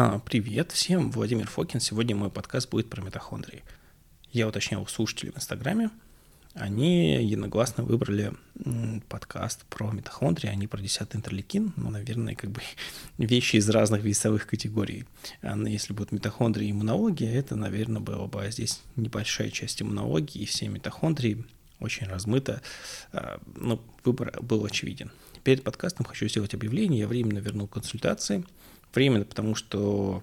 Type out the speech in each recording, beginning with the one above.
А, привет всем, Владимир Фокин. Сегодня мой подкаст будет про митохондрии. Я уточнял слушателей в Инстаграме. Они единогласно выбрали подкаст про митохондрии, а не про 10 интерлейкин. Ну, наверное, как бы вещи из разных весовых категорий. А если будут митохондрии и иммунология, это, наверное, было бы здесь небольшая часть иммунологии, и все митохондрии очень размыто. А, ну, выбор был очевиден. Перед подкастом хочу сделать объявление. Я временно вернул консультации – Временно, потому что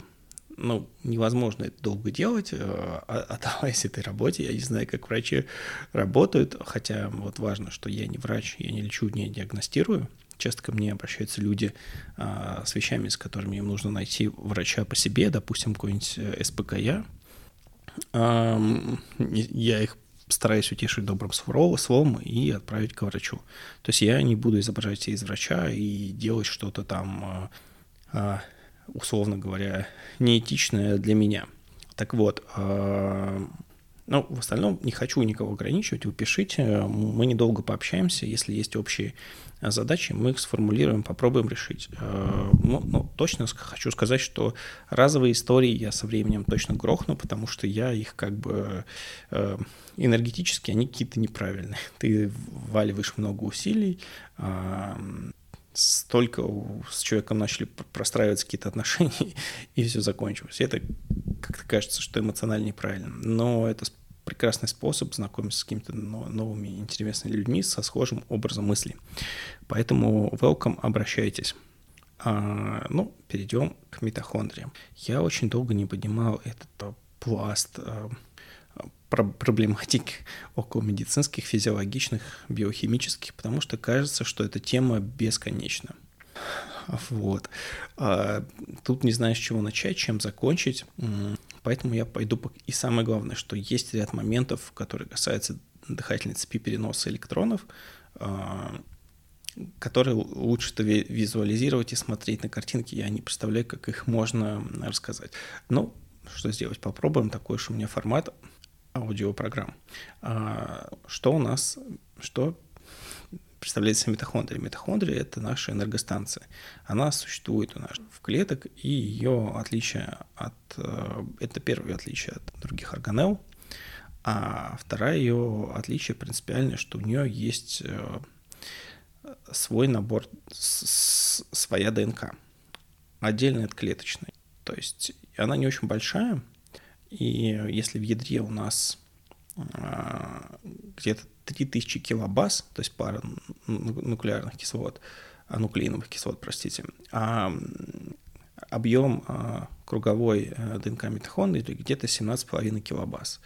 ну, невозможно это долго делать, э, отдаваясь этой работе. Я не знаю, как врачи работают, хотя вот важно, что я не врач, я не лечу, не диагностирую. Часто ко мне обращаются люди а, с вещами, с которыми им нужно найти врача по себе, допустим, какой-нибудь э, СПКЯ. А, я их стараюсь утешить добрым словом и отправить к врачу. То есть я не буду изображать из врача и делать что-то там а, условно говоря, неэтичное для меня. Так вот, а, ну, в остальном не хочу никого ограничивать, вы пишите, мы недолго пообщаемся, если есть общие задачи, мы их сформулируем, попробуем решить. А, ну, ну, точно хочу сказать, что разовые истории я со временем точно грохну, потому что я их как бы а, энергетически, они какие-то неправильные. Ты вваливаешь много усилий, столько с человеком начали простраиваться какие-то отношения, и все закончилось. Это как-то кажется, что эмоционально неправильно. Но это прекрасный способ знакомиться с какими-то новыми интересными людьми со схожим образом мысли. Поэтому welcome, обращайтесь. А, ну, перейдем к митохондриям. Я очень долго не поднимал этот а, пласт а, проблематик около медицинских, физиологичных, биохимических, потому что кажется, что эта тема бесконечна. Вот. А тут не знаю, с чего начать, чем закончить, поэтому я пойду... И самое главное, что есть ряд моментов, которые касаются дыхательной цепи переноса электронов, а, которые лучше визуализировать и смотреть на картинки. Я не представляю, как их можно рассказать. Ну, что сделать? Попробуем. Такой уж у меня формат аудиопрограмм. А что у нас, что представляет себе митохондрия? Митохондрия – это наша энергостанция. Она существует у нас в клеток, и ее отличие от… Э, это первое отличие от других органелл, а второе ее отличие принципиальное, что у нее есть э, свой набор, своя ДНК, отдельно от клеточной. То есть она не очень большая, и если в ядре у нас а, где-то 3000 килобаз, то есть пара нуклеарных кислот, а, нуклеиновых кислот, простите, а объем а, круговой э, ДНК митохондрии где-то 17,5 килобаз.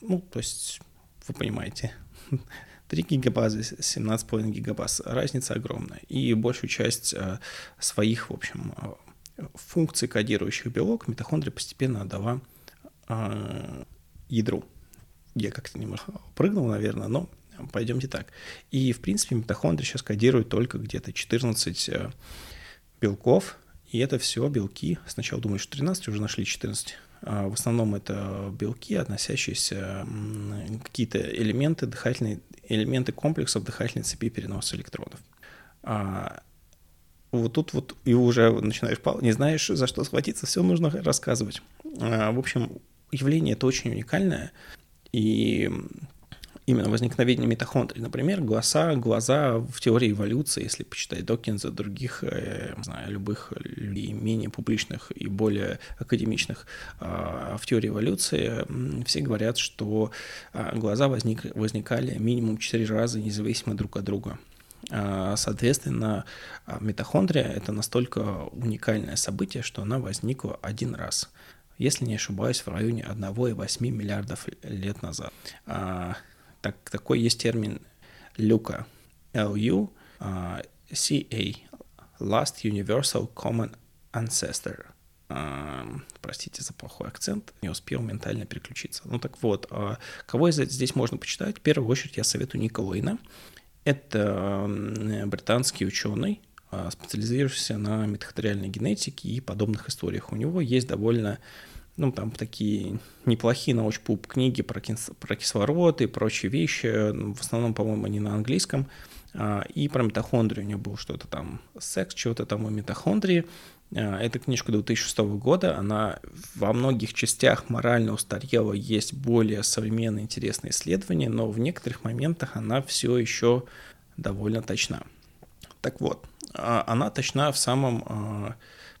Ну, то есть, вы понимаете, 3 гигабазы, 17,5 гигабаз, разница огромная. И большую часть э, своих, в общем, э, функций, кодирующих белок, митохондрия постепенно отдала э, ядру. Я как-то немножко прыгнул, наверное, но пойдемте так. И, в принципе, митохондрии сейчас кодируют только где-то 14 э, белков, и это все белки. Сначала думаю, что 13, уже нашли 14. А в основном это белки, относящиеся какие-то элементы дыхательной, элементы комплексов дыхательной цепи переноса электронов. А вот тут вот и уже начинаешь, не знаешь, за что схватиться, все нужно рассказывать. А, в общем, явление это очень уникальное, и именно возникновение митохондрий. Например, глаза, глаза в теории эволюции, если почитать Докинза, других, э, знаю, любых людей менее публичных и более академичных, а, в теории эволюции все говорят, что а, глаза возник, возникали минимум 4 раза независимо друг от друга. А, соответственно, митохондрия – это настолько уникальное событие, что она возникла один раз – если не ошибаюсь, в районе 1,8 миллиардов лет назад. А, так, такой есть термин люка, LU, а, Last Universal Common Ancestor. А, простите за плохой акцент, не успел ментально переключиться. Ну так вот, а, кого здесь можно почитать? В первую очередь я советую Ника Лейна. Это британский ученый, специализирующийся на митохондриальной генетике и подобных историях. У него есть довольно ну, там такие неплохие научпуп книги про, кис про кислород и прочие вещи. В основном, по-моему, они на английском. А, и про митохондрию у него было что-то там, секс, чего-то там о митохондрии. Э, эта книжка 2006 года, она во многих частях морально устарела, есть более современные интересные исследования, но в некоторых моментах она все еще довольно точна. Так вот, а, она точна в самом а,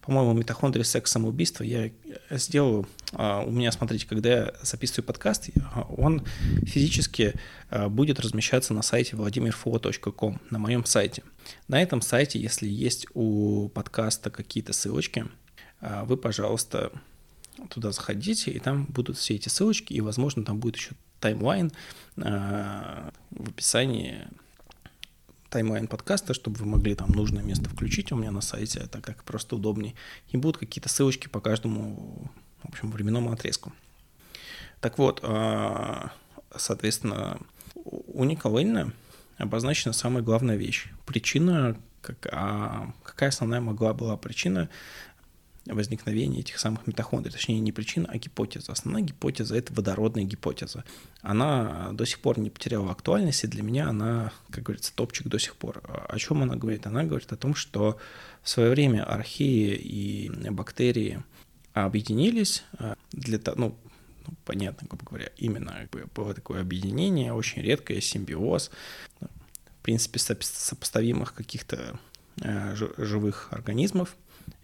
по-моему, митохондрия секс самоубийство я сделал, а, у меня, смотрите, когда я записываю подкаст, он физически а, будет размещаться на сайте vladimirfo.com, на моем сайте. На этом сайте, если есть у подкаста какие-то ссылочки, а, вы, пожалуйста, туда заходите, и там будут все эти ссылочки, и, возможно, там будет еще таймлайн в описании таймлайн подкаста, чтобы вы могли там нужное место включить у меня на сайте, так как просто удобнее. И будут какие-то ссылочки по каждому, в общем, временному отрезку. Так вот, а, соответственно, у Николаина обозначена самая главная вещь. Причина, а какая основная могла была причина возникновения этих самых митохондрий. Точнее, не причина, а гипотеза. Основная гипотеза – это водородная гипотеза. Она до сих пор не потеряла актуальности. Для меня она, как говорится, топчик до сих пор. О чем она говорит? Она говорит о том, что в свое время археи и бактерии объединились а, для того, ну, ну, понятно, грубо говоря, именно было такое объединение, очень редкое, симбиоз, в принципе, сопоставимых каких-то э, живых организмов,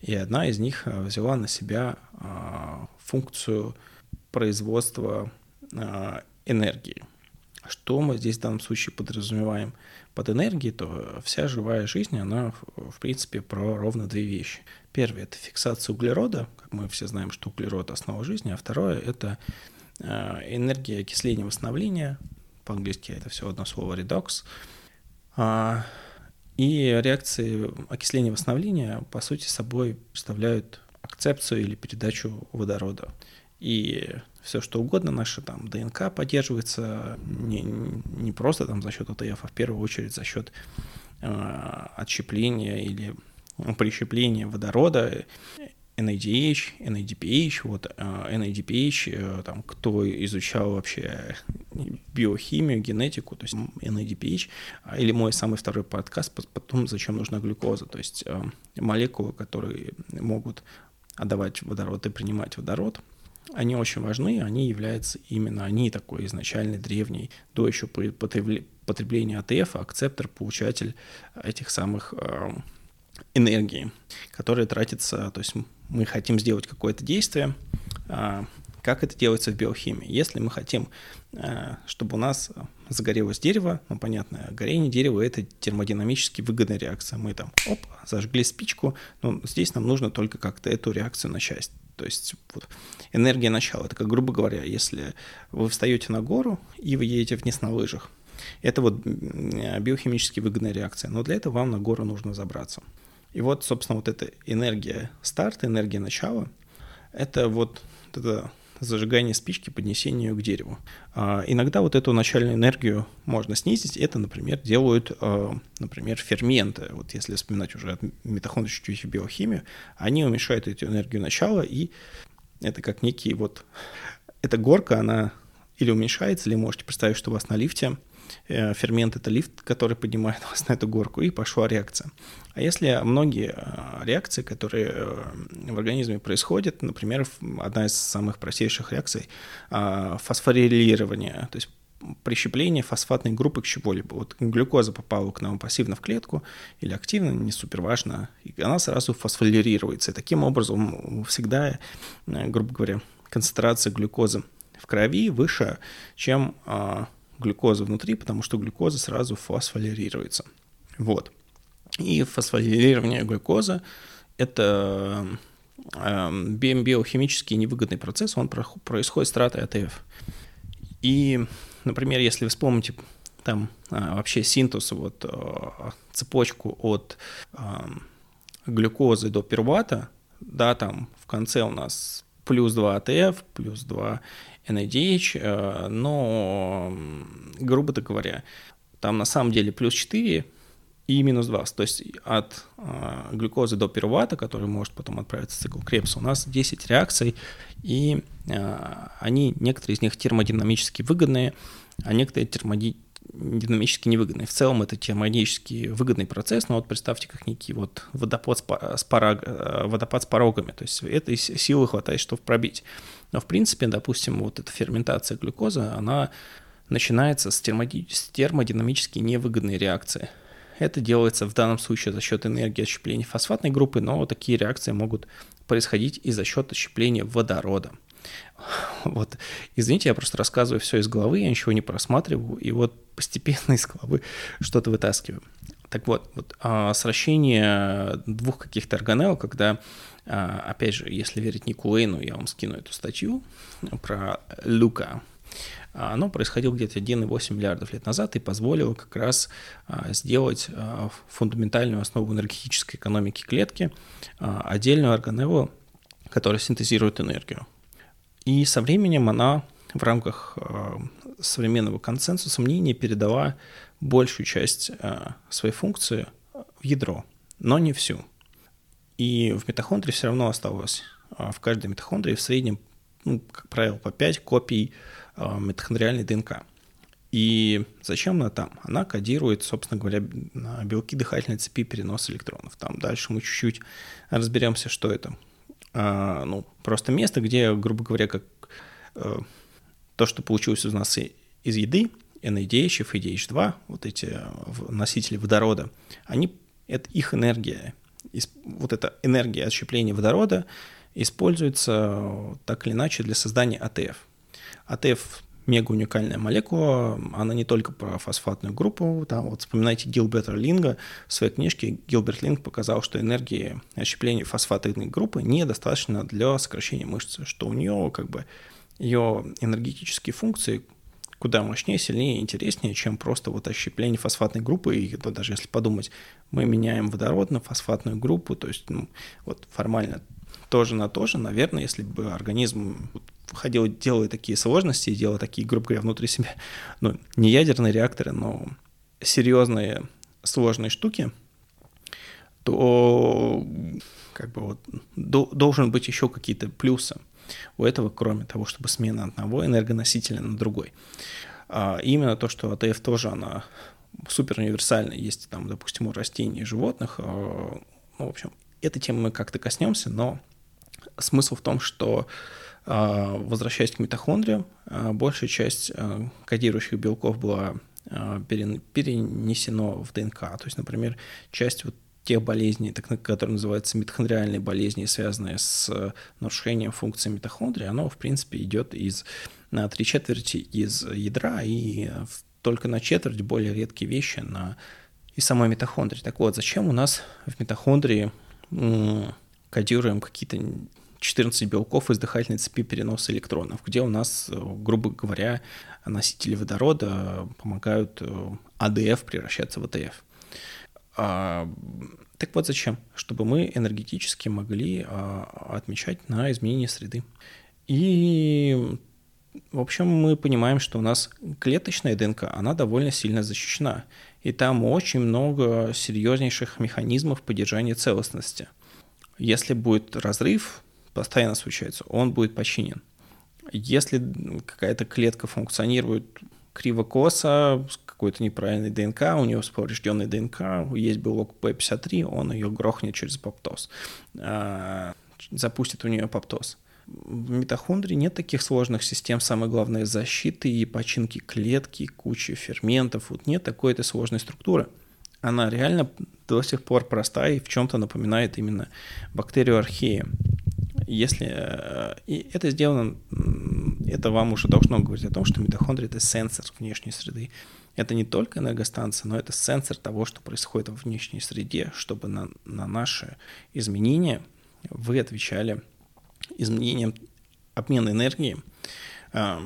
и одна из них э, взяла на себя а, функцию производства а, энергии. Что мы здесь в данном случае подразумеваем под энергией, то вся живая жизнь, она, в принципе, про ровно две вещи. Первое – это фиксация углерода, как мы все знаем, что углерод – основа жизни, а второе – это а, энергия окисления восстановления, по-английски это все одно слово «редокс», и реакции окисления восстановления, по сути, собой представляют акцепцию или передачу водорода. И все что угодно, наша там ДНК поддерживается не, не просто там за счет АТФ, а в первую очередь за счет э, отщепления или прищепления водорода NADH, NADPH, вот NADPH, э, там, кто изучал вообще биохимию, генетику, то есть NADPH, а, или мой самый второй подкаст, потом зачем нужна глюкоза, то есть э, молекулы, которые могут отдавать водород и принимать водород, они очень важны, они являются именно, они такой изначальный древний, до еще потребления АТФ, акцептор, получатель этих самых э, энергии, которая тратится, то есть мы хотим сделать какое-то действие, а, как это делается в биохимии. Если мы хотим, а, чтобы у нас загорелось дерево, ну, понятно, горение дерева – это термодинамически выгодная реакция. Мы там, оп, зажгли спичку, но здесь нам нужно только как-то эту реакцию начать. То есть вот, энергия начала. Это как, грубо говоря, если вы встаете на гору и вы едете вниз на лыжах, это вот биохимически выгодная реакция. Но для этого вам на гору нужно забраться. И вот, собственно, вот эта энергия старта, энергия начала, это вот это зажигание спички, поднесение ее к дереву. А, иногда вот эту начальную энергию можно снизить. Это, например, делают, а, например, ферменты. Вот если вспоминать уже от митохондрии биохимию, они уменьшают эту энергию начала, и это как некий вот... Эта горка, она или уменьшается, или можете представить, что у вас на лифте – фермент – это лифт, который поднимает вас на эту горку, и пошла реакция. А если многие э, реакции, которые э, в организме происходят, например, одна из самых простейших реакций – фосфорилирование, то есть прищепление фосфатной группы к чему-либо. Вот глюкоза попала к нам пассивно в клетку или активно, не супер важно, и она сразу фосфоририруется. И таким образом всегда, грубо говоря, концентрация глюкозы в крови выше, чем глюкоза внутри, потому что глюкоза сразу фосфорилируется. Вот. И фосфорилирование глюкозы – это э, биохимический невыгодный процесс, он происходит с тратой АТФ. И, например, если вы вспомните там а, вообще синтез, вот а, цепочку от а, глюкозы до пирувата, да, там в конце у нас плюс 2 АТФ, плюс 2 NADH, э, но, грубо говоря, там на самом деле плюс 4 и минус 2. То есть от э, глюкозы до пирувата, который может потом отправиться в цикл Крепса, у нас 10 реакций, и э, они, некоторые из них термодинамически выгодные, а некоторые термоди динамически невыгодный. В целом это термодинамически выгодный процесс, но вот представьте как некий вот водопад с, э, водопад с порогами, то есть этой силы хватает, чтобы пробить. Но в принципе, допустим, вот эта ферментация глюкозы, она начинается с, термоди... с термодинамически невыгодной реакции. Это делается в данном случае за счет энергии отщепления фосфатной группы, но такие реакции могут происходить и за счет отщепления водорода. Вот, извините, я просто рассказываю все из головы, я ничего не просматриваю, и вот постепенно из головы что-то вытаскиваю. Так вот, вот а, сращение двух каких-то органелл, когда, а, опять же, если верить Нику я вам скину эту статью про Люка, оно происходило где-то 1,8 миллиардов лет назад и позволило как раз а, сделать а, фундаментальную основу энергетической экономики клетки, а, отдельную органеллу, которая синтезирует энергию. И со временем она в рамках современного консенсуса мнений передала большую часть своей функции в ядро, но не всю. И в митохондрии все равно осталось в каждой митохондрии в среднем, ну, как правило, по 5 копий Э, митохондриальной ДНК. И зачем она там? Она кодирует, собственно говоря, белки дыхательной цепи переноса электронов. Там дальше мы чуть-чуть разберемся, что это. А, ну, просто место, где, грубо говоря, как а, то, что получилось у нас из еды, NADH, FADH2, вот эти носители водорода, они, это их энергия. Вот эта энергия отщепления водорода используется так или иначе для создания АТФ – АТФ мега уникальная молекула, она не только про фосфатную группу, там вот вспоминайте Гилберта Линга, в своей книжке Гилберт Линг показал, что энергии отщепления фосфатной группы недостаточно для сокращения мышцы, что у нее как бы ее энергетические функции куда мощнее, сильнее, интереснее, чем просто вот ощепление фосфатной группы. И то даже если подумать, мы меняем водород на фосфатную группу, то есть ну, вот формально тоже на то же, наверное, если бы организм ходил, делая такие сложности, делая такие, грубо говоря, внутри себя, ну, не ядерные реакторы, но серьезные сложные штуки, то как бы вот до, должен быть еще какие-то плюсы у этого, кроме того, чтобы смена одного энергоносителя на другой. А именно то, что АТФ тоже, она супер универсальная, есть там, допустим, у растений и животных. А, ну, в общем, этой темы мы как-то коснемся, но смысл в том, что а, возвращаясь к митохондриям, а, большая часть кодирующих белков была перенесено в ДНК. То есть, например, часть вот тех болезней, так, которые называются митохондриальные болезни, связанные с нарушением функции митохондрии, оно, в принципе, идет из на три четверти из ядра и только на четверть более редкие вещи на из самой митохондрии. Так вот, зачем у нас в митохондрии кодируем какие-то 14 белков из дыхательной цепи переноса электронов, где у нас, э, грубо говоря, носители водорода помогают э, АДФ превращаться в АТФ. А, так вот зачем? Чтобы мы энергетически могли а, отмечать на изменение среды. И, в общем, мы понимаем, что у нас клеточная ДНК, она довольно сильно защищена. И там очень много серьезнейших механизмов поддержания целостности. Если будет разрыв, постоянно случается, он будет починен. Если какая-то клетка функционирует криво-косо, какой-то неправильной ДНК, у нее поврежденный ДНК, есть белок P53, он ее грохнет через апоптоз, а, запустит у нее апоптоз. В митохондрии нет таких сложных систем, самое главное, защиты и починки клетки, кучи ферментов, вот нет такой этой сложной структуры. Она реально до сих пор простая и в чем-то напоминает именно бактерию архея. Если э, и это сделано, это вам уже должно говорить о том, что митохондрия — это сенсор внешней среды. Это не только энергостанция, но это сенсор того, что происходит в внешней среде, чтобы на, на наши изменения вы отвечали изменением обмена энергии э,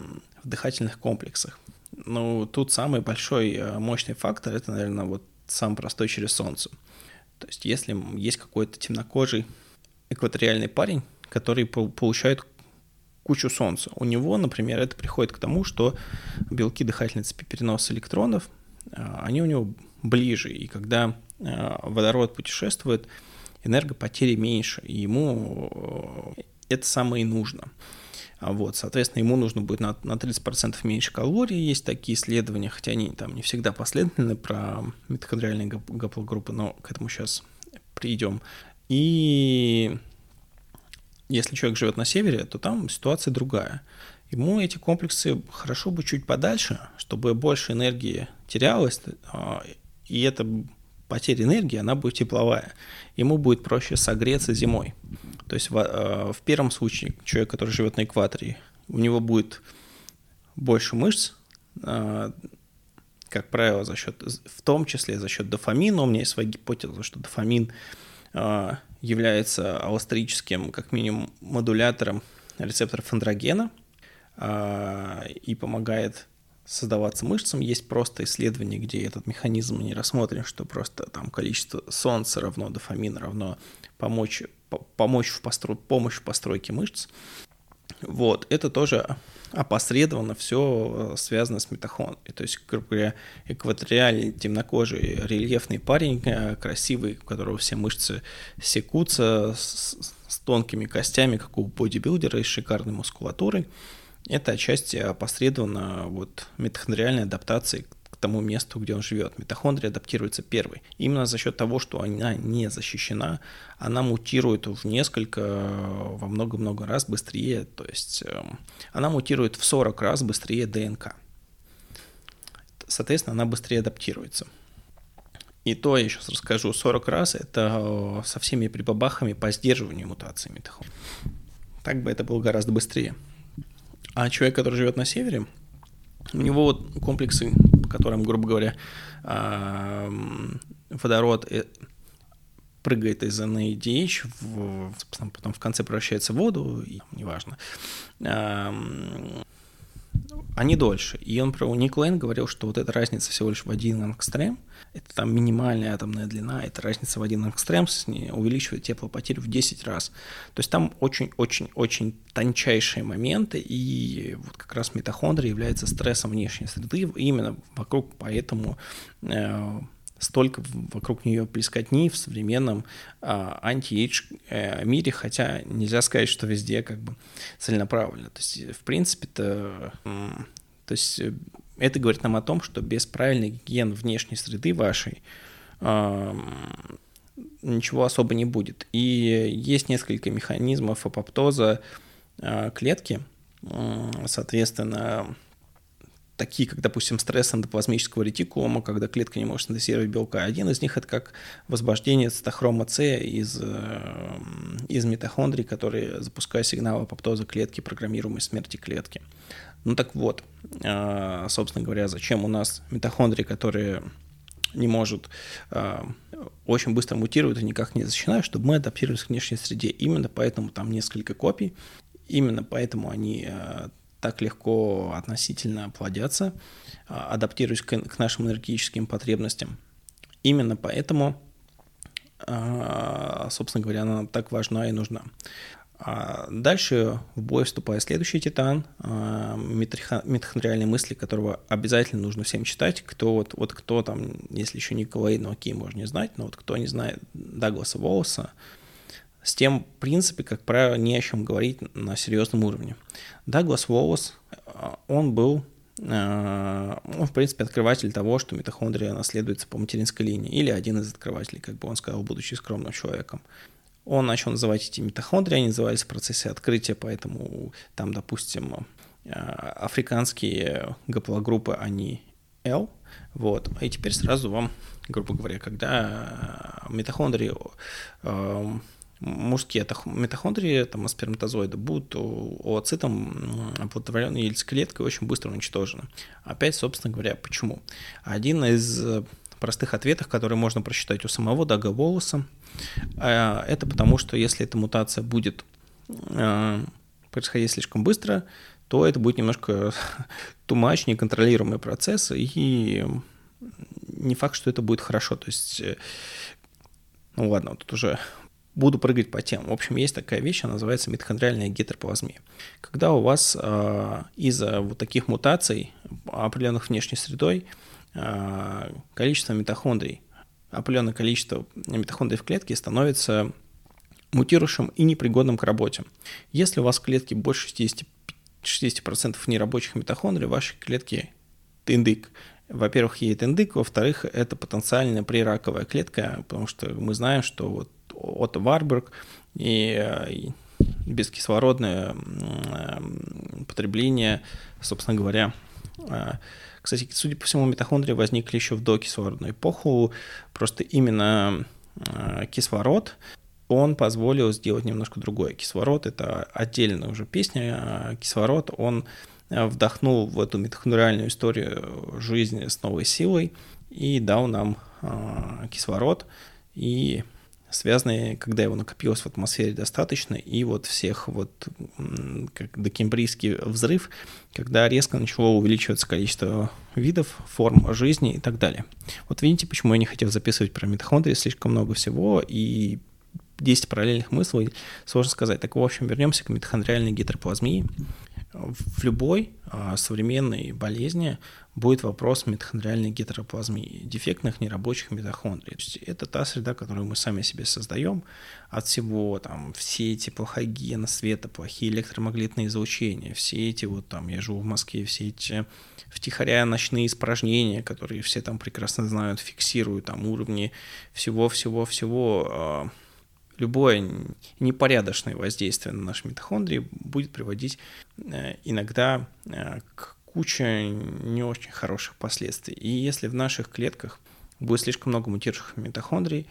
в дыхательных комплексах. Ну, тут самый большой э, мощный фактор — это, наверное, вот самый простой через солнце. То есть если есть какой-то темнокожий экваториальный парень, который получает кучу солнца. У него, например, это приходит к тому, что белки дыхательной цепи переноса электронов, а, они у него ближе, и когда а, водород путешествует, энергопотери меньше, и ему э, это самое и нужно. А вот, соответственно, ему нужно будет на, на 30% меньше калорий. Есть такие исследования, хотя они там не всегда последовательны про митохондриальные гаплогруппы, но к этому сейчас придем. И если человек живет на севере, то там ситуация другая. Ему эти комплексы хорошо бы чуть подальше, чтобы больше энергии терялось, а, и эта потеря энергии, она будет тепловая. Ему будет проще согреться зимой. То есть в, а, в первом случае человек, который живет на экваторе, у него будет больше мышц, а, как правило, за счет, в том числе за счет дофамина. У меня есть своя гипотеза, что дофамин является аллостерическим, как минимум, модулятором рецепторов андрогена – а, и помогает создаваться мышцам. Есть просто исследования, где этот механизм не рассмотрен, что просто там количество солнца равно дофамин равно помочь, помочь в постро... помощь в постройке мышц. Вот, это тоже опосредованно все связано с митохондрией. То есть, грубо говоря, экваториальный темнокожий рельефный парень, э, красивый, у которого все мышцы секутся, с, с тонкими костями, как у бодибилдера, и шикарной мускулатурой – это отчасти опосредованно вот митохондриальной адаптацией к тому месту, где он живет. Митохондрия адаптируется первой. Именно за счет того, что она не защищена, она мутирует в несколько, во много-много раз быстрее, то есть эм, она мутирует в 40 раз быстрее ДНК. Соответственно, она быстрее адаптируется. И то я сейчас расскажу 40 раз, это э, со всеми прибабахами по сдерживанию мутации митохондрии. Так бы это было гораздо быстрее. А человек, который живет на севере, у него вот комплексы, по которым, грубо говоря, водород э, прыгает из NADH, в, потом в конце превращается в воду, и, неважно, они дольше. И он про Ник Лейн говорил, что вот эта разница всего лишь в один ангстрем, это там минимальная атомная длина, это разница в один ангстрем увеличивает теплопотерю в 10 раз. То есть там очень-очень-очень тончайшие моменты, и вот как раз митохондрия является стрессом внешней среды, именно вокруг поэтому э, столько вокруг нее плескотни в современном а, anti-age э, мире, хотя нельзя сказать, что везде как бы целенаправленно. То есть, в принципе-то, то есть э, это говорит нам о том, что без правильной гигиены внешней среды вашей а, ничего особо не будет. И есть несколько механизмов апоптоза а, клетки, соответственно, такие, как, допустим, стресс эндоплазмического ретикулума, когда клетка не может синтезировать белка. Один из них – это как возбуждение цитохрома С из, э, из митохондрий, которые запускают сигнал апоптоза клетки, программируемой смерти клетки. Ну так вот, э, собственно говоря, зачем у нас митохондрии, которые не может э, очень быстро мутировать и никак не защищена, чтобы мы адаптировались к внешней среде. Именно поэтому там несколько копий, именно поэтому они так легко относительно плодятся, а, адаптируясь к, нашим энергетическим потребностям. Именно поэтому, а, собственно говоря, она так важна и нужна. А дальше в бой вступает следующий титан, митохондриальные мысли, которого обязательно нужно всем читать. Кто вот, вот кто там, если еще Николай, ну окей, можно не знать, но вот кто не знает Дагласа Волоса, с тем, в принципе, как правило, не о чем говорить на серьезном уровне. Даглас Уоллес, э, он был э, он, в принципе, открыватель того, что митохондрия наследуется по материнской линии, или один из открывателей, как бы он сказал, будучи скромным человеком. Он начал называть эти митохондрии, они назывались в процессе открытия, поэтому там, допустим, э, африканские гаплогруппы, они L, вот. И теперь сразу вам, грубо говоря, когда митохондрии мужские митохондрии, там, сперматозоиды, будут ooцитом оплодотворенной яйцеклеткой очень быстро уничтожены. Опять, собственно говоря, почему? Один из э, простых ответов, которые можно прочитать у самого Дага Волоса, э, это потому, что если эта мутация будет э, происходить слишком быстро, то это будет немножко тумач, неконтролируемый процесс, и не факт, что это будет хорошо. То есть, ну ладно, тут уже буду прыгать по темам. В общем, есть такая вещь, она называется митохондриальная гетероплазмия. Когда у вас э, из-за вот таких мутаций, определенных внешней средой, э, количество митохондрий, определенное количество митохондрий в клетке становится мутирующим и непригодным к работе. Если у вас в клетке больше 65 60% нерабочих митохондрий в вашей клетке индык. Во-первых, едет индык, во-вторых, это потенциально прираковая клетка, потому что мы знаем, что вот от Варбург и бескислородное потребление, собственно говоря, а, кстати, судя по всему, митохондрии возникли еще в докислородную эпоху, просто именно кислород он позволил сделать немножко другое. Кислород — это отдельная уже песня. А кислород, он вдохнул в эту митохондриальную историю жизни с новой силой и дал нам кислород. И связанные, когда его накопилось в атмосфере достаточно, и вот всех вот как докембрийский взрыв, когда резко начало увеличиваться количество видов, форм жизни и так далее. Вот видите, почему я не хотел записывать про митохондрии, слишком много всего, и 10 параллельных мыслей, сложно сказать. Так, в общем, вернемся к митохондриальной гиперплазмии. В любой а, современной болезни будет вопрос митохондриальной гетероплазмии, дефектных нерабочих митохондрий. То есть это та среда, которую мы сами себе создаем от всего, там, все эти плохая гигиена света, плохие электромагнитные излучения, все эти вот там, я живу в Москве, все эти втихаря ночные испражнения, которые все там прекрасно знают, фиксируют там уровни всего-всего-всего, любое непорядочное воздействие на наши митохондрии будет приводить э, иногда э, к куче не очень хороших последствий. И если в наших клетках будет слишком много мутирующих митохондрий,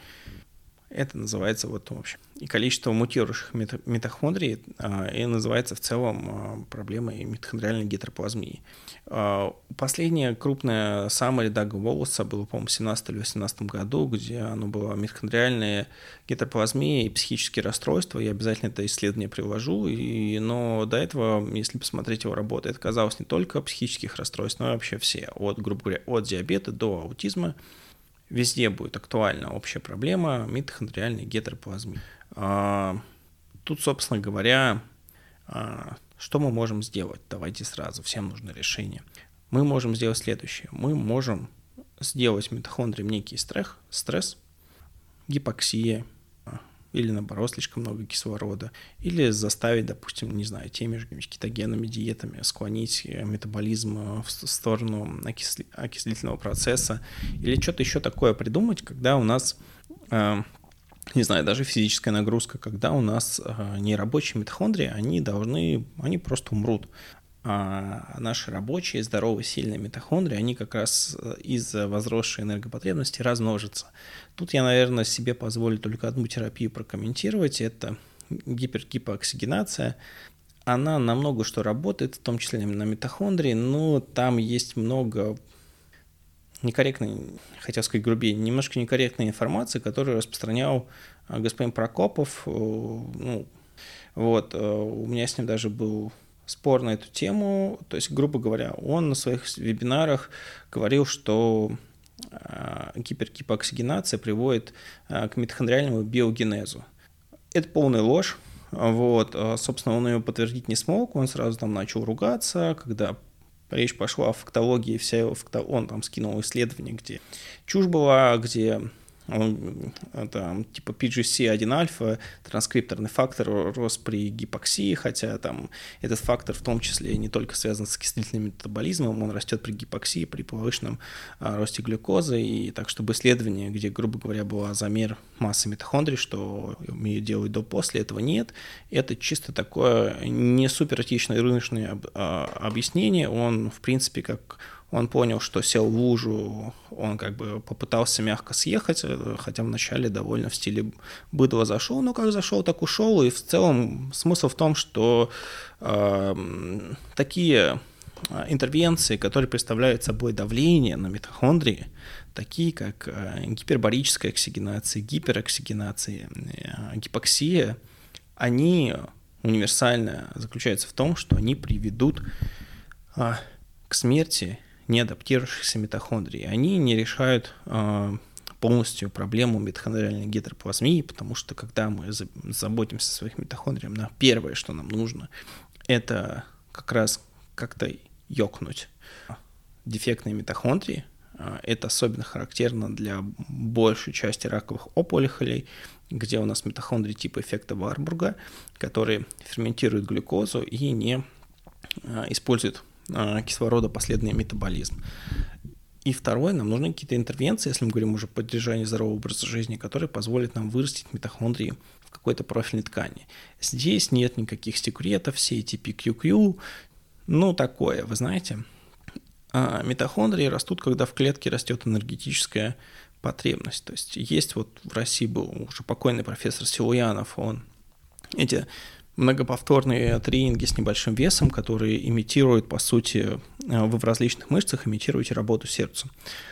это называется вот в общем. И количество мутирующих митохондрий а, и называется в целом а, проблемой митохондриальной гетероплазмии. А, последняя крупная самая Дага Волоса было, по-моему, в 17 или 18 году, где оно было митохондриальная гетероплазмия и психические расстройства. Я обязательно это исследование приложу. И, но до этого, если посмотреть его работу, это казалось не только психических расстройств, но и вообще все. От, грубо говоря, от диабета до аутизма – везде будет актуальна общая проблема митохондриальной гетероплазмии. А, тут, собственно говоря, а, что мы можем сделать? Давайте сразу, всем нужно решение. Мы можем сделать следующее. Мы можем сделать митохондриям некий стресс, стресс гипоксия, или наоборот слишком много кислорода, или заставить, допустим, не знаю, теми же кетогенными диетами склонить э, метаболизм э, в сторону окисли... окислительного процесса, или что-то еще такое придумать, когда у нас э, не знаю, даже физическая нагрузка, когда у нас э, нерабочие митохондрии, они должны, они просто умрут а наши рабочие, здоровые, сильные митохондрии, они как раз э, из-за возросшей энергопотребности размножатся. Тут я, наверное, себе позволю только одну терапию прокомментировать. Это гипергипооксигенация. Она на много что работает, в том числе на митохондрии, но там есть много некорректной, хотел сказать грубее, немножко некорректной информации, которую распространял э, господин Прокопов. Э, ну, вот, у меня с ним даже был спор на эту тему. То есть, грубо говоря, он на своих вебинарах говорил, что э, гипергипоксигенация приводит э, к митохондриальному биогенезу. Это полная ложь. Вот, э, собственно, он ее подтвердить не смог, он сразу там начал ругаться, когда речь пошла о фактологии, вся он там скинул исследование, где чушь была, где он, это, типа PGC1 альфа, транскрипторный фактор рос при гипоксии, хотя там этот фактор в том числе не только связан с окислительным метаболизмом, он растет при гипоксии, при повышенном а, росте глюкозы, и так чтобы исследование, где, грубо говоря, был замер массы митохондрий, что умеют делать до-после, этого нет, это чисто такое не супер этичное рыночное а, объяснение, он, в принципе, как он понял, что сел в лужу, он как бы попытался мягко съехать, э, хотя вначале довольно в стиле быдла зашел, но как зашел, так ушел, и в целом смысл в том, что э, такие интервенции, которые представляют собой давление на митохондрии, такие как э, гипербарическая оксигенация, гипероксигенация, э, гипоксия, они универсально заключаются в том, что они приведут к смерти неадаптирующихся митохондрий. Они не решают э, полностью проблему митохондриальной гетероплазмии, потому что когда мы заботимся о своих митохондриях, на первое, что нам нужно, это как раз как-то ёкнуть дефектные митохондрии. А, это особенно характерно для большей части раковых опухолей, где у нас митохондрии типа эффекта Варбурга, которые ферментируют глюкозу и не использует кислородопоследный метаболизм. И второе, нам нужны какие-то интервенции, если мы говорим уже о поддержании здорового образа жизни, которые позволят нам вырастить митохондрии в какой-то профильной ткани. Здесь нет никаких секретов, все эти PQQ, ну такое, вы знаете. А митохондрии растут, когда в клетке растет энергетическая потребность. То есть есть вот в России был уже покойный профессор Силуянов, он эти многоповторные тренинги с небольшим весом, которые имитируют, по сути, э, вы в различных мышцах имитируете работу сердца.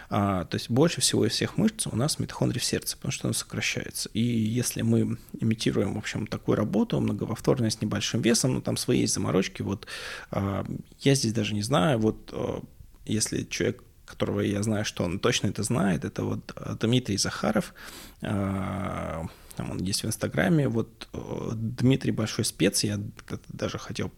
А, то есть больше всего из всех мышц у нас митохондрии в сердце, потому что оно сокращается. И если мы имитируем, в общем, такую работу, многоповторную с небольшим весом, ну, там свои есть заморочки, вот а, я здесь даже не знаю, вот а, если человек которого я знаю, что он точно это знает, это вот э, Дмитрий Захаров, а, там он есть в Инстаграме, вот э, Дмитрий большой спец, я даже хотел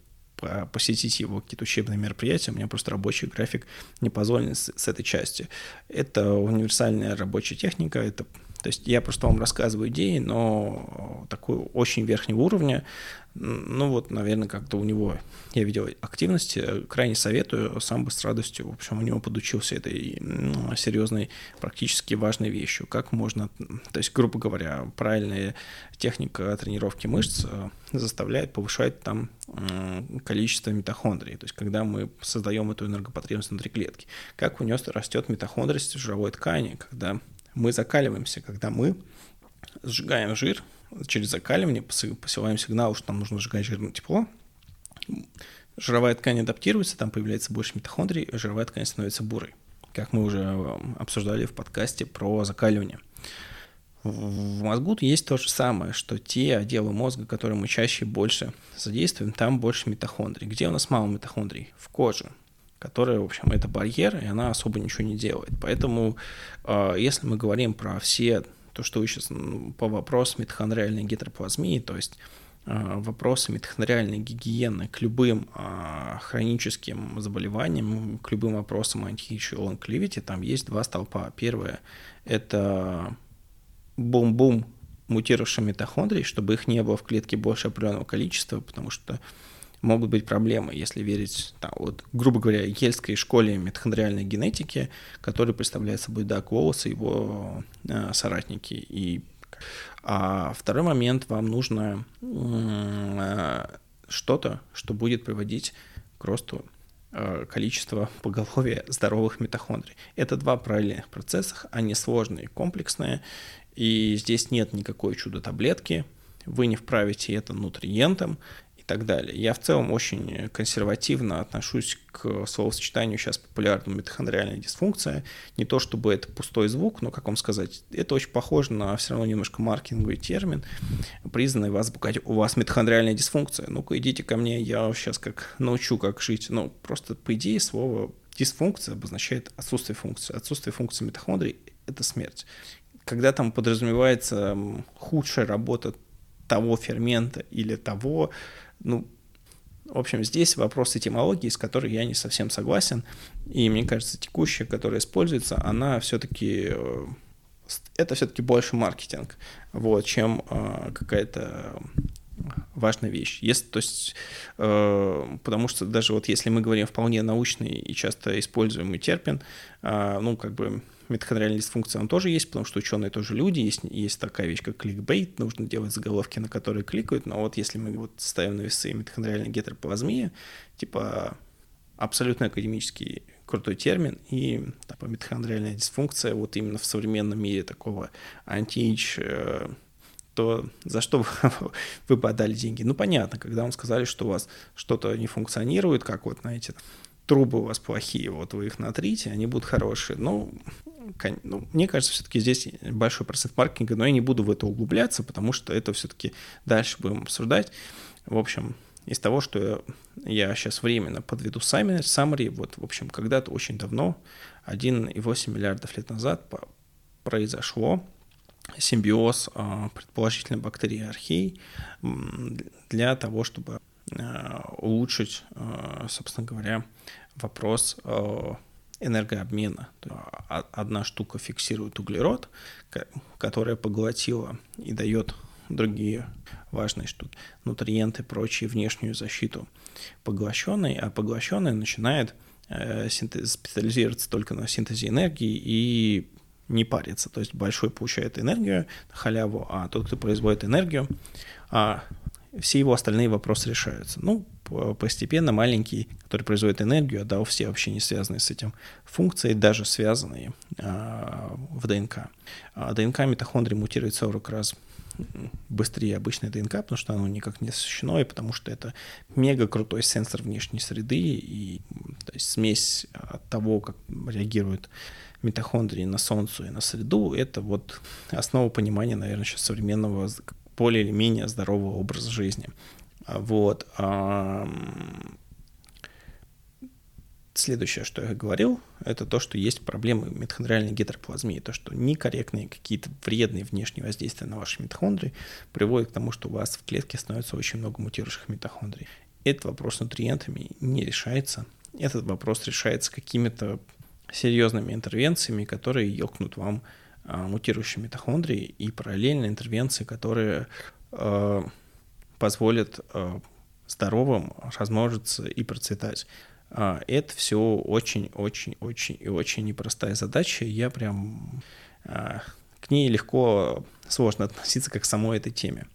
посетить его какие-то учебные мероприятия, у меня просто рабочий график не позволен с, с этой части. Это универсальная рабочая техника, это то есть я просто вам рассказываю идеи, но такой очень верхнего уровня, ну вот, наверное, как-то у него, я видел активности, крайне советую, сам бы с радостью, в общем, у него подучился этой ну, серьезной, практически важной вещью, как можно, то есть, грубо говоря, правильная техника тренировки мышц э, заставляет, повышать там количество митохондрий, то есть, когда мы создаем эту энергопотребность внутри клетки, как у него растет митохондрость в жировой ткани, когда мы закаливаемся, когда мы сжигаем жир, через закаливание посылаем сигнал, что нам нужно сжигать жир на тепло, жировая ткань адаптируется, там появляется больше митохондрий, жировая ткань становится бурой, как мы уже э, обсуждали в подкасте про закаливание. В мозгу есть то же самое, что те отделы мозга, которые мы чаще больше задействуем, там больше митохондрий. Где у нас мало митохондрий? В коже которая, в общем, это барьер, и она особо ничего не делает. Поэтому, а, если мы говорим про все, то, что вы сейчас по вопросу митохондриальной гетероплазмии, то есть а, вопросы митохондриальной гигиены к любым а, хроническим заболеваниям, к любым вопросам антихичи лонг там есть два столпа. Первое – это бум-бум мутировавших митохондрий, чтобы их не было в клетке больше определенного количества, потому что могут быть проблемы, если верить, там, вот, грубо говоря, Ельской школе митохондриальной генетики, который представляет собой Даг Уоллес и его э, соратники. И, а второй момент, вам нужно э, что-то, что будет приводить к росту э, количества поголовья здоровых митохондрий. Это два параллельных процесса, они сложные, комплексные, и здесь нет никакой чудо-таблетки, вы не вправите это нутриентом, так далее. Я в целом очень консервативно отношусь к словосочетанию сейчас популярному митохондриальная дисфункция. Не то чтобы это пустой звук, но, как вам сказать, это очень похоже на все равно немножко маркетинговый термин, признанный вас сказать, у вас митохондриальная дисфункция. Ну-ка, идите ко мне, я сейчас как научу, как жить. Ну, просто по идее слово дисфункция обозначает отсутствие функции. Отсутствие функции митохондрий – это смерть. Когда там подразумевается худшая работа того фермента или того ну, в общем, здесь вопрос этимологии, с которой я не совсем согласен. И мне кажется, текущая, которая используется, она все-таки э, это все-таки больше маркетинг, вот, чем э, какая-то важная вещь. Если, то есть, э, потому что даже вот если мы говорим вполне научный и часто используемый термин, э, ну, как бы митохондриальная дисфункция, он тоже есть, потому что ученые тоже люди, есть, есть такая вещь, как кликбейт, нужно делать заголовки, на которые кликают, но вот если мы вот ставим на весы митохондриальная гетероплазмия, типа абсолютно академический крутой термин, и типа, митохондриальная дисфункция вот именно в современном мире такого антиич э, то за что вы подали деньги? Ну, понятно, когда вам сказали, что у вас что-то не функционирует, как вот, знаете, трубы у вас плохие, вот вы их натрите, они будут хорошие. Ну, ну, мне кажется, все-таки здесь большой процент маркетинга, но я не буду в это углубляться, потому что это все-таки дальше будем обсуждать. В общем, из того, что я сейчас временно подведу сами summary, вот, в общем, когда-то очень давно, 1,8 миллиардов лет назад произошло симбиоз а, предположительно бактерии архей для того, чтобы а, улучшить, а, собственно говоря, вопрос энергообмена. Одна штука фиксирует углерод, которая поглотила и дает другие важные штуки, нутриенты, прочие, внешнюю защиту поглощенный, а поглощенный начинает э, синтез, специализироваться только на синтезе энергии и не парится. То есть большой получает энергию халяву, а тот, кто производит энергию, а все его остальные вопросы решаются. Ну, постепенно маленький, который производит энергию, отдал все вообще не связанные с этим функции, даже связанные а, в ДНК. А ДНК митохондрии мутирует 40 раз быстрее обычной ДНК, потому что оно никак не освещено, и потому что это мега крутой сенсор внешней среды, и то есть смесь от того, как реагируют митохондрии на Солнце и на среду, это вот основа понимания, наверное, сейчас современного более или менее здорового образа жизни. Вот. Следующее, что я говорил, это то, что есть проблемы митохондриальной гетероплазмии, то, что некорректные какие-то вредные внешние воздействия на ваши митохондрии приводят к тому, что у вас в клетке становится очень много мутирующих митохондрий. Этот вопрос нутриентами не решается. Этот вопрос решается какими-то серьезными интервенциями, которые ёкнут вам а, мутирующие митохондрии и параллельно интервенции, которые э, позволят э, здоровым размножиться и процветать. А, это все очень-очень-очень и очень непростая задача. Я прям а, к ней легко, сложно относиться как к самой этой теме.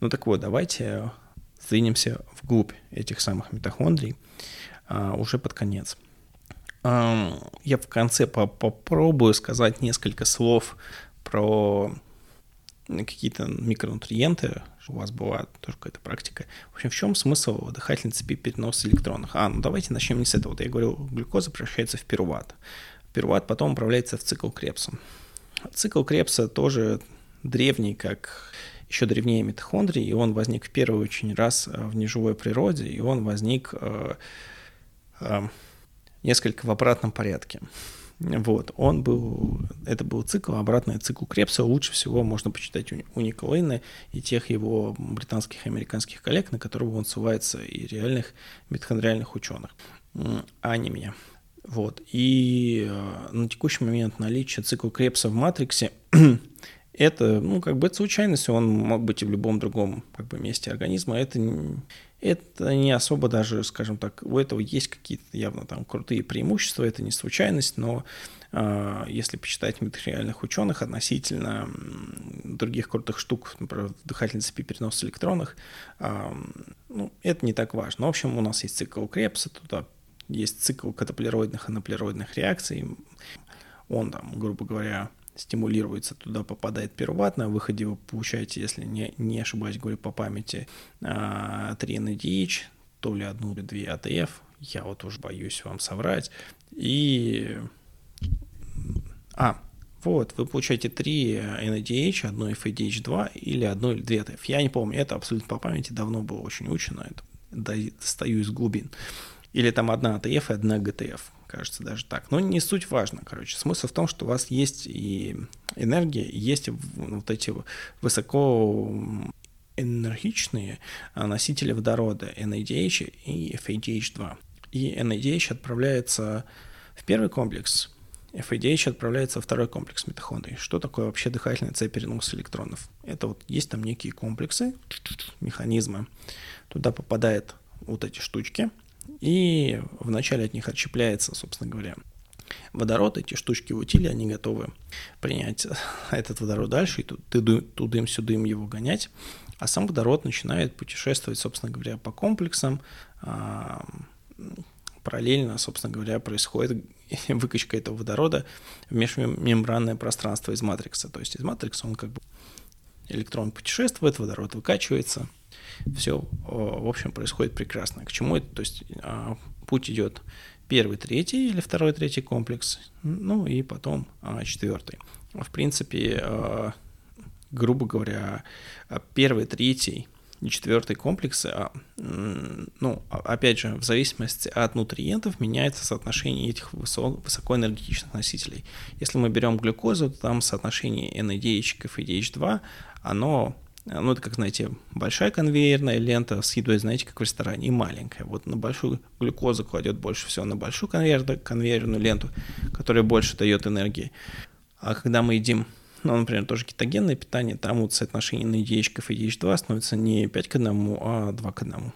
Ну так вот, давайте сдвинемся вглубь этих самых митохондрий а, уже под конец. Я в конце попробую сказать несколько слов про какие-то микронутриенты, у вас была тоже какая-то практика. В общем, в чем смысл дыхательной цепи переноса электронов? А, ну давайте начнем не с этого. Вот я говорил, глюкоза превращается в пируват. Пируват потом управляется в цикл Крепса. Цикл Крепса тоже древний, как еще древнее митохондрии, и он возник в первый очень раз э, в неживой природе, и он возник э, э, несколько в обратном порядке. Вот, он был, это был цикл, обратный цикл Крепса. Лучше всего можно почитать у, у Николайна и тех его британских и американских коллег, на которого он ссылается, и реальных митохондриальных ученых, а не меня. Вот. И э, на текущий момент наличие цикла Крепса в матриксе это, ну, как бы это случайность, он мог быть и в любом другом как бы, месте организма. Это это не особо даже, скажем так, у этого есть какие-то явно там крутые преимущества, это не случайность, но э, если почитать материальных ученых относительно других крутых штук, например, дыхательной цепи переноса электронных, э, ну, это не так важно. В общем, у нас есть цикл Крепса, туда есть цикл катаполироидных и анаполироидных реакций, он там, грубо говоря, стимулируется, туда попадает пируват, на выходе вы получаете, если не, не ошибаюсь, говорю по памяти, 3 NADH, то ли одну или две АТФ, я вот уже боюсь вам соврать, и... А, вот, вы получаете 3 NADH, одну FADH2 или одну или две ATF. Я не помню, это абсолютно по памяти, давно было очень учено, это достаю из глубин. Или там одна АТФ и одна ГТФ кажется, даже так. Но не суть важно, короче. Смысл в том, что у вас есть и энергия, есть вот эти высоко энергичные носители водорода NADH и FADH2. И NADH отправляется в первый комплекс, FADH отправляется во второй комплекс митохондрий. Что такое вообще дыхательная цепь переноса электронов? Это вот есть там некие комплексы, механизмы. Туда попадает вот эти штучки – и вначале от них отщепляется, собственно говоря, водород, эти штучки в утиле, они готовы принять этот водород дальше и тудым-сюдым его гонять, а сам водород начинает путешествовать, собственно говоря, по комплексам, а, параллельно, собственно говоря, происходит выкачка этого водорода в межмембранное пространство из матрикса. То есть из матрикса он как бы электрон путешествует, водород выкачивается – все, в общем, происходит прекрасно. К чему это? То есть а, путь идет первый, третий или второй, третий комплекс, ну и потом а, четвертый. В принципе, а, грубо говоря, первый, третий и четвертый комплекс, ну, опять же, в зависимости от нутриентов меняется соотношение этих высокоэнергетичных носителей. Если мы берем глюкозу, то там соотношение NADH к FADH2, оно ну, это, как знаете, большая конвейерная лента с едой, знаете, как в ресторане, и маленькая. Вот на большую глюкозу кладет больше всего на большую конвейер, конвейерную ленту, которая больше дает энергии. А когда мы едим ну, например, тоже кетогенное питание, там вот соотношение на EDH к FADH2 становится не 5 к 1, а 2 к 1.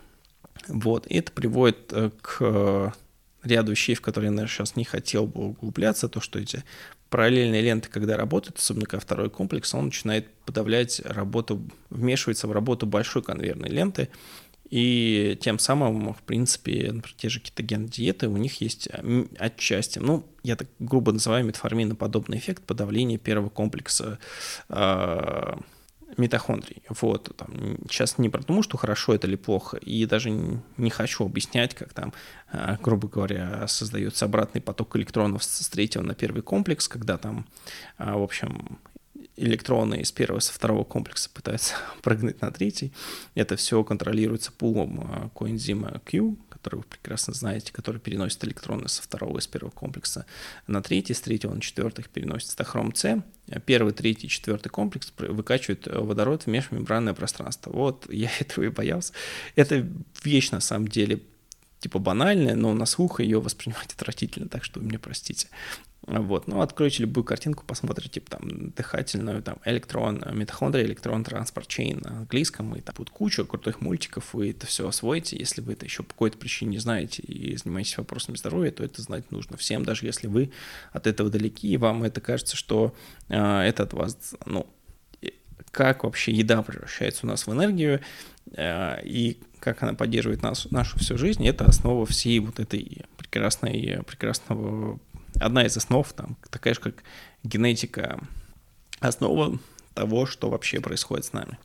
Вот, и это приводит э, к ряду вещей, в которые я, наверное, сейчас не хотел бы углубляться, то, что эти параллельные ленты, когда работают, особенно когда второй комплекс, он начинает подавлять работу, вмешивается в работу большой конвейерной ленты, и тем самым, в принципе, например, те же кетогенные диеты, у них есть отчасти, ну, я так грубо называю метформиноподобный эффект подавления первого комплекса э, митохондрий. Вот, там, сейчас не потому, что хорошо это или плохо, и даже не хочу объяснять, как там, э, грубо говоря, создается обратный поток электронов с третьего на первый комплекс, когда там, э, в общем, электроны из первого со второго комплекса пытаются прыгнуть на третий. Это все контролируется пулом а, коэнзима Q, который вы прекрасно знаете, который переносит электроны со второго из первого комплекса на третий, с третьего на четвертый переносит стахром С. Первый, третий, четвертый комплекс выкачивает водород в межмембранное пространство. Вот я этого и боялся. Это вещь на самом деле типа банальная, но на слух ее воспринимать отвратительно, так что вы мне простите. Вот, ну, откройте любую картинку, посмотрите, типа, там, дыхательную, там, электрон, митохондрия, электрон, транспорт, чейн на английском, и там будет куча крутых мультиков, вы это все освоите. Если вы это еще по какой-то причине не знаете и занимаетесь вопросами здоровья, то это знать нужно всем, даже если вы от этого далеки, и вам это кажется, что э, это от вас, ну, как вообще еда превращается у нас в энергию, э, и как она поддерживает нас, нашу всю жизнь, это основа всей вот этой прекрасной, прекрасного одна из основ, там, такая же, как генетика, основа того, что вообще происходит с нами.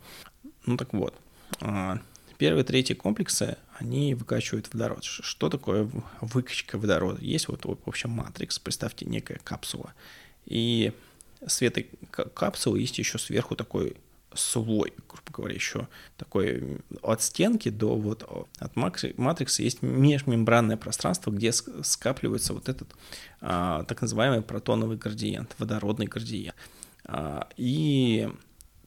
Ну так вот, а, первые, третьи комплексы, они выкачивают водород. Что такое выкачка водорода? Есть вот, в общем, матрикс, представьте, некая капсула. И с этой капсулы есть еще сверху такой слой, грубо говоря, еще такой от стенки до вот от матрикса есть межмембранное пространство, где скапливается вот этот а, так называемый протоновый градиент, водородный градиент. А, и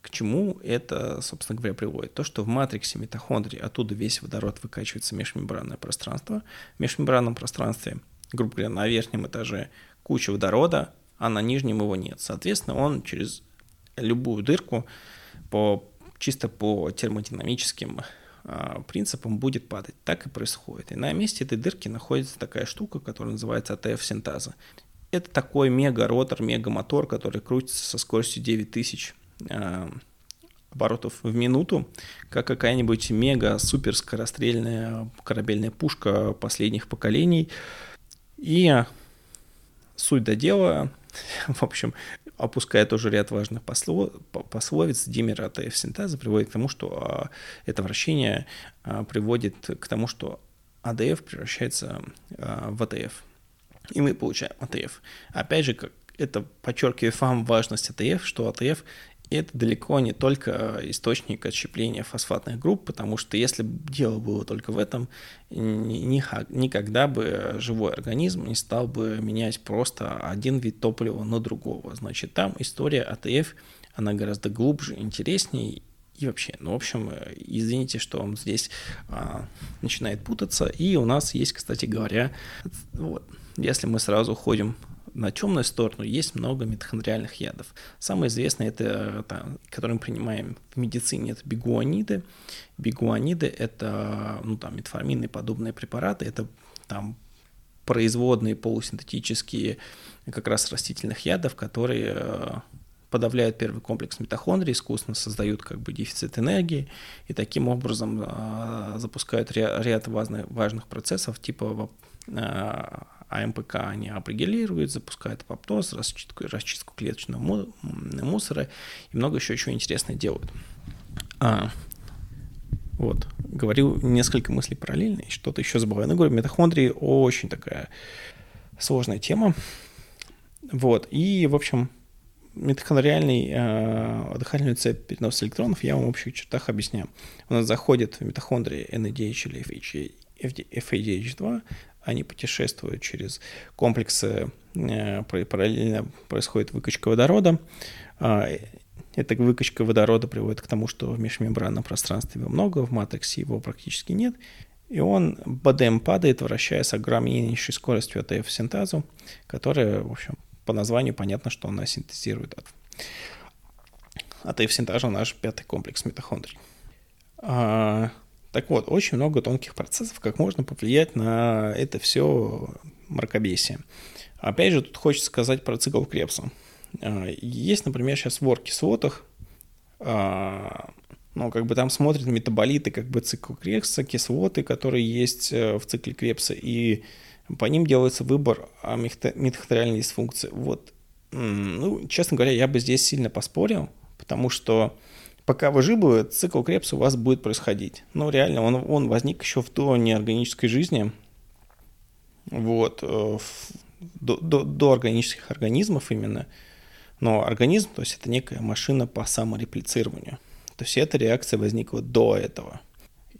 к чему это, собственно говоря, приводит? То, что в матриксе митохондрий оттуда весь водород выкачивается в межмембранное пространство. В межмембранном пространстве, грубо говоря, на верхнем этаже куча водорода, а на нижнем его нет. Соответственно, он через любую дырку по, чисто по термодинамическим а, принципам будет падать. Так и происходит. И на месте этой дырки находится такая штука, которая называется АТФ-синтаза. Это такой мега-ротор, мега-мотор, который крутится со скоростью 9000 э, оборотов в минуту, как какая-нибудь мега-супер скорострельная корабельная пушка последних поколений. И суть до дела, в общем, опуская тоже ряд важных послов, пословиц, димер АТФ-синтазы приводит к тому, что а, это вращение а, приводит к тому, что АДФ превращается а, в АТФ. И мы получаем АТФ. Опять же, как это подчеркивает вам важность АТФ, что АТФ это далеко не только источник отщепления фосфатных групп, потому что если бы дело было только в этом, никогда бы живой организм не стал бы менять просто один вид топлива на другого. Значит, там история АТФ, она гораздо глубже, интереснее и вообще, ну, в общем, извините, что он здесь а, начинает путаться. И у нас есть, кстати говоря, вот, если мы сразу ходим на темную сторону есть много митохондриальных ядов. Самый известный, это, это который мы принимаем в медицине, это бигуаниды. Бигуаниды – это ну, там, метформины подобные препараты, это там производные полусинтетические как раз растительных ядов, которые э, подавляют первый комплекс митохондрий, искусственно создают как бы дефицит энергии и таким образом э, запускают ряд важных, важных процессов типа э, а МПК они апрегелируют, запускают апоптоз, расчистку, расчистку клеточного мусора и много еще чего интересного делают. А, вот, говорю несколько мыслей параллельно и что-то еще забываю. Ну, говорю, митохондрии очень такая сложная тема. Вот, и, в общем, митохондриальный э, дыхательную цепь переноса электронов я вам в общих чертах объясняю. У нас заходит в митохондрии NADH или FADH2, они путешествуют через комплексы, э, параллельно происходит выкачка водорода. А, эта выкачка водорода приводит к тому, что в межмембранном пространстве его много, в матриксе его практически нет, и он БДМ падает, вращаясь с огромнейшей скоростью АТФ-синтазу, которая, в общем, по названию понятно, что она синтезирует от эвсинтажа наш пятый комплекс митохондрий. Так вот, очень много тонких процессов, как можно повлиять на это все мракобесие. Опять же, тут хочется сказать про цикл Крепса. А, есть, например, сейчас в орг-кислотах, а, ну, как бы там смотрят метаболиты, как бы цикл Крепса, кислоты, которые есть э, в цикле Крепса, и по ним делается выбор о митохондриальной дисфункции. Вот, ну, честно говоря, я бы здесь сильно поспорил, потому что пока вы живы, цикл Крепса у вас будет происходить. Ну, реально, он, он возник еще в до неорганической жизни, вот, э, до, до, до органических организмов именно. Но организм, то есть это некая машина по самореплицированию. То есть эта реакция возникла до этого.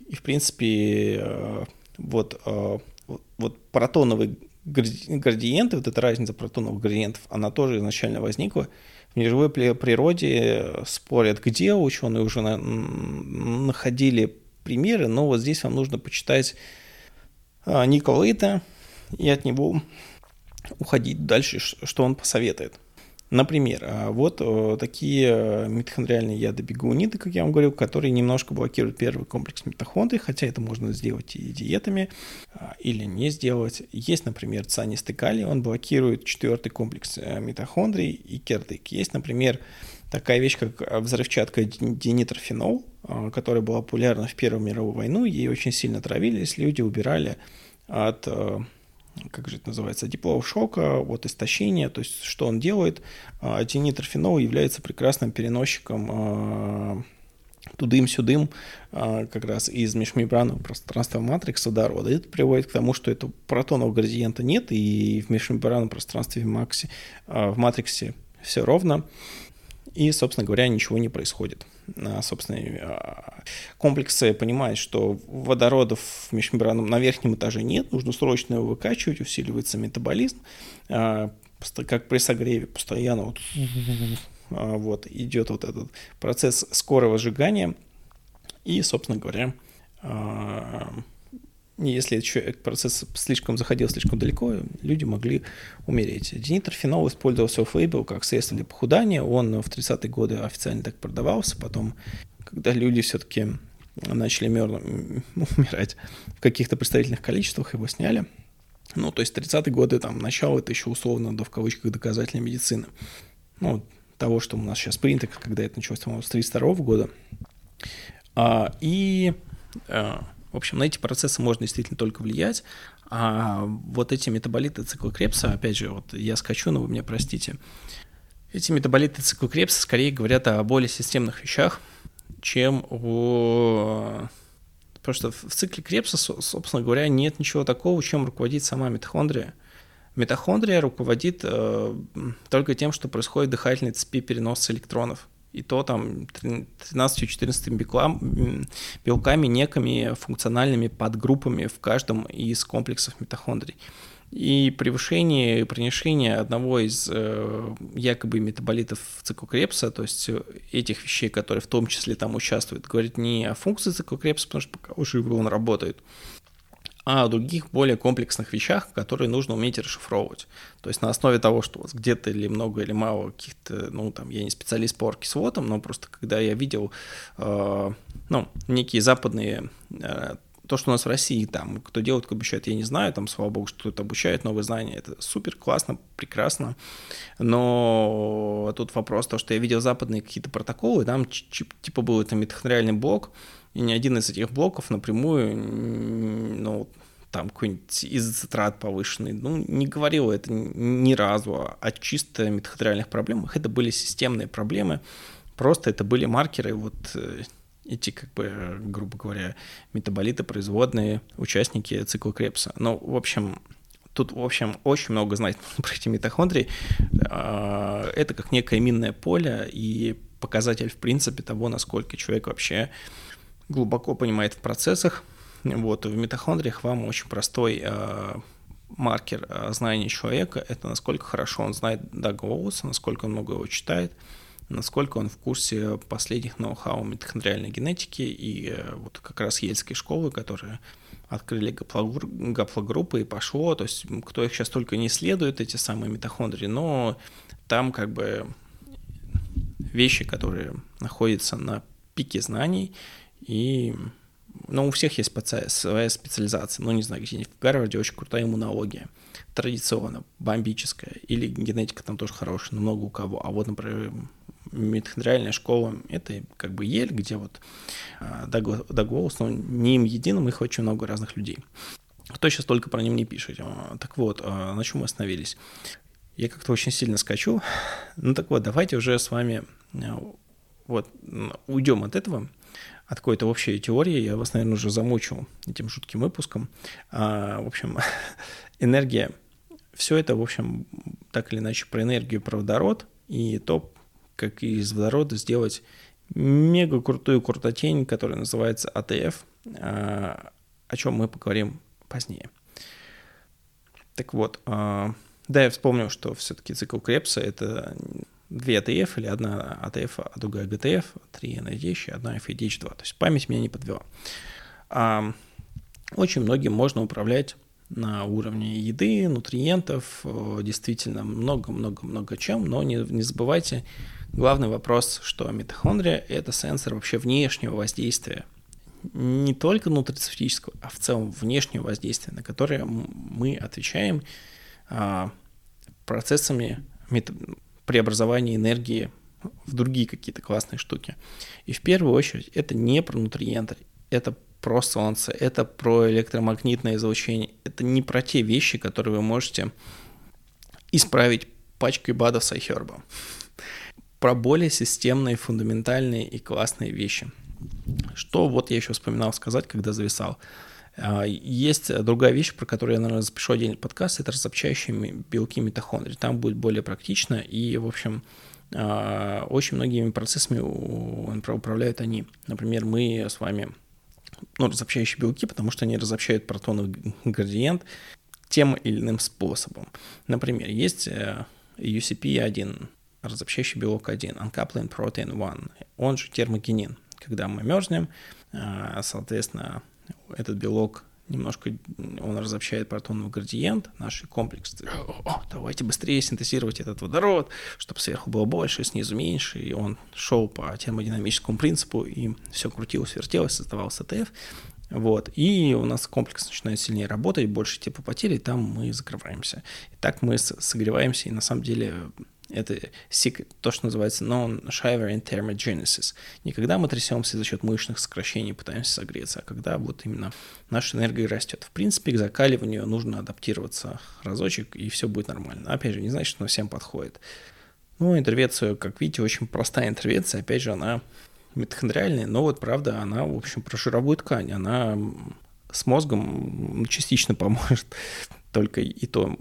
И, в принципе, э, вот, э, вот протоновый градиенты, вот эта разница протоновых градиентов, она тоже изначально возникла. В неживой природе спорят, где ученые уже на, находили примеры, но вот здесь вам нужно почитать а, Николайта и от него уходить дальше, что он посоветует. Например, а, вот э, такие э, митохондриальные яды как я вам говорил, которые немножко блокируют первый комплекс митохондрий, хотя это можно сделать и диетами, а, или не сделать. Есть, например, цианистый калий, он блокирует четвертый комплекс э, митохондрий и кердык. Есть, например, такая вещь, как взрывчатка динитрофенол, которая была популярна в Первую мировую войну, ей очень сильно травились, люди убирали от как же это называется, диплового шока, вот истощения, то есть что он делает. Тинитрофенол является прекрасным переносчиком а, тудым-сюдым а, как раз из межмембранного пространства матрикса водорода. Это приводит к тому, что этого протонного градиента нет, и в межмембранном пространстве в, максе, а, в матриксе все ровно и, собственно говоря, ничего не происходит. А, собственно, а, комплексы понимают, что водородов в межмембранном на верхнем этаже нет, нужно срочно его выкачивать, усиливается метаболизм, а, как при согреве постоянно вот, вот идет вот этот процесс скорого сжигания, и, собственно говоря, если этот процесс слишком заходил слишком далеко, люди могли умереть. Динитрофенол использовался Фейбл как средство для похудания. Он в 30-е годы официально так продавался. Потом, когда люди все-таки начали мер... умирать в каких-то представительных количествах, его сняли. Ну, то есть 30-е годы, там, начало, это еще условно, да, в кавычках, доказательной медицины. Ну, того, что у нас сейчас принято, когда это началось, по-моему, с 32 года. А, и а, в общем, на эти процессы можно действительно только влиять. А вот эти метаболиты цикла Крепса, опять же, вот я скачу, но вы меня простите, эти метаболиты цикла Крепса скорее говорят о более системных вещах, чем о... Потому что в цикле Крепса, собственно говоря, нет ничего такого, чем руководит сама митохондрия. Митохондрия руководит э, только тем, что происходит дыхательной цепи переноса электронов и то там 13-14 белками, некими функциональными подгруппами в каждом из комплексов митохондрий. И превышение и пронижение одного из э, якобы метаболитов цикла Крепса, то есть этих вещей, которые в том числе там участвуют, говорит не о функции цикла Крепса, потому что пока уже он работает, а о других более комплексных вещах, которые нужно уметь расшифровывать. То есть на основе того, что у вас где-то или много или мало каких-то, ну там, я не специалист по оркисвотам, но просто когда я видел, э, ну, некие западные э, то, что у нас в России, там, кто делает, кто обучает, я не знаю, там, слава богу, что кто-то обучает новые знания, это супер, классно, прекрасно, но тут вопрос, то, что я видел западные какие-то протоколы, там, типа, был это митохондриальный блок, и ни один из этих блоков напрямую, ну, там какой-нибудь изоцитрат повышенный, ну, не говорил это ни разу о чисто митохондриальных проблемах. Это были системные проблемы, просто это были маркеры, вот э, эти, как бы, грубо говоря, метаболиты, производные, участники цикла Крепса. Ну, в общем, тут, в общем, очень много знать про эти митохондрии. А, это как некое минное поле и показатель, в принципе, того, насколько человек вообще глубоко понимает в процессах. Вот, в митохондриях вам очень простой э, маркер э, знания человека – это насколько хорошо он знает Дага насколько много его читает, насколько он в курсе последних ноу-хау митохондриальной генетики и э, вот как раз ельской школы, которые открыли гаплогруппы и пошло, то есть кто их сейчас только не исследует, эти самые митохондрии, но там как бы вещи, которые находятся на пике знаний, и ну, у всех есть своя специализация. Ну, не знаю, где-нибудь в Гарварде очень крутая иммунология. Традиционно, бомбическая. Или генетика там тоже хорошая, но много у кого. А вот, например, митохондриальная школа — это как бы Ель, где вот Даг Уоллс, но не им единым, их очень много разных людей. Кто сейчас только про них не пишет. А, так вот, а, на чем мы остановились? Я как-то очень сильно скачу. Ну так вот, давайте уже с вами а, вот уйдем от этого, от какой-то общей теории. Я вас, наверное, уже замучил этим жутким выпуском. А, в общем, энергия. Все это, в общем, так или иначе про энергию, про водород и то, как из водорода сделать мега крутую крутотень, которая называется АТФ, а, о чем мы поговорим позднее. Так вот, а, да, я вспомнил, что все-таки цикл Кребса — это две АТФ или одна АТФ, а другая ГТФ, три NADH и одна FADH2. То есть память меня не подвела. А, очень многим можно управлять на уровне еды, нутриентов, действительно много-много-много чем, но не, не забывайте, главный вопрос, что митохондрия – это сенсор вообще внешнего воздействия не только нутрицептического, а в целом внешнего воздействия, на которое мы отвечаем а, процессами преобразования энергии в другие какие-то классные штуки. И в первую очередь это не про нутриенты, это про солнце, это про электромагнитное излучение, это не про те вещи, которые вы можете исправить пачкой БАДов с iHerb. Про более системные, фундаментальные и классные вещи – что вот я еще вспоминал сказать, когда зависал. А, есть другая вещь, про которую я, наверное, запишу отдельный подкаст, это разобщающие белки митохондрий. Там будет более практично, и, в общем, а, очень многими процессами управляют они. Например, мы с вами, ну, разобщающие белки, потому что они разобщают протоны градиент тем или иным способом. Например, есть э, UCP1, разобщающий белок 1, Uncoupling Protein 1, он же термогенин когда мы мерзнем, а, соответственно, этот белок немножко он разобщает протоновый градиент, наши комплексы. О, давайте быстрее синтезировать этот водород, чтобы сверху было больше, снизу меньше, и он шел по термодинамическому принципу, и все крутилось, вертелось, создавался ТФ. Вот. И у нас комплекс начинает сильнее работать, больше типа потерь, и там мы закрываемся. И так мы согреваемся, и на самом деле это то, что называется non-shivering thermogenesis. Не когда мы трясемся за счет мышечных сокращений, пытаемся согреться, а когда вот именно наша энергия растет. В принципе, к закаливанию нужно адаптироваться разочек, и все будет нормально. Опять же, не значит, что всем подходит. Ну, интервенция, как видите, очень простая интервенция. Опять же, она митохондриальная, но вот, правда, она, в общем, про жировую ткань. Она с мозгом частично поможет, только и то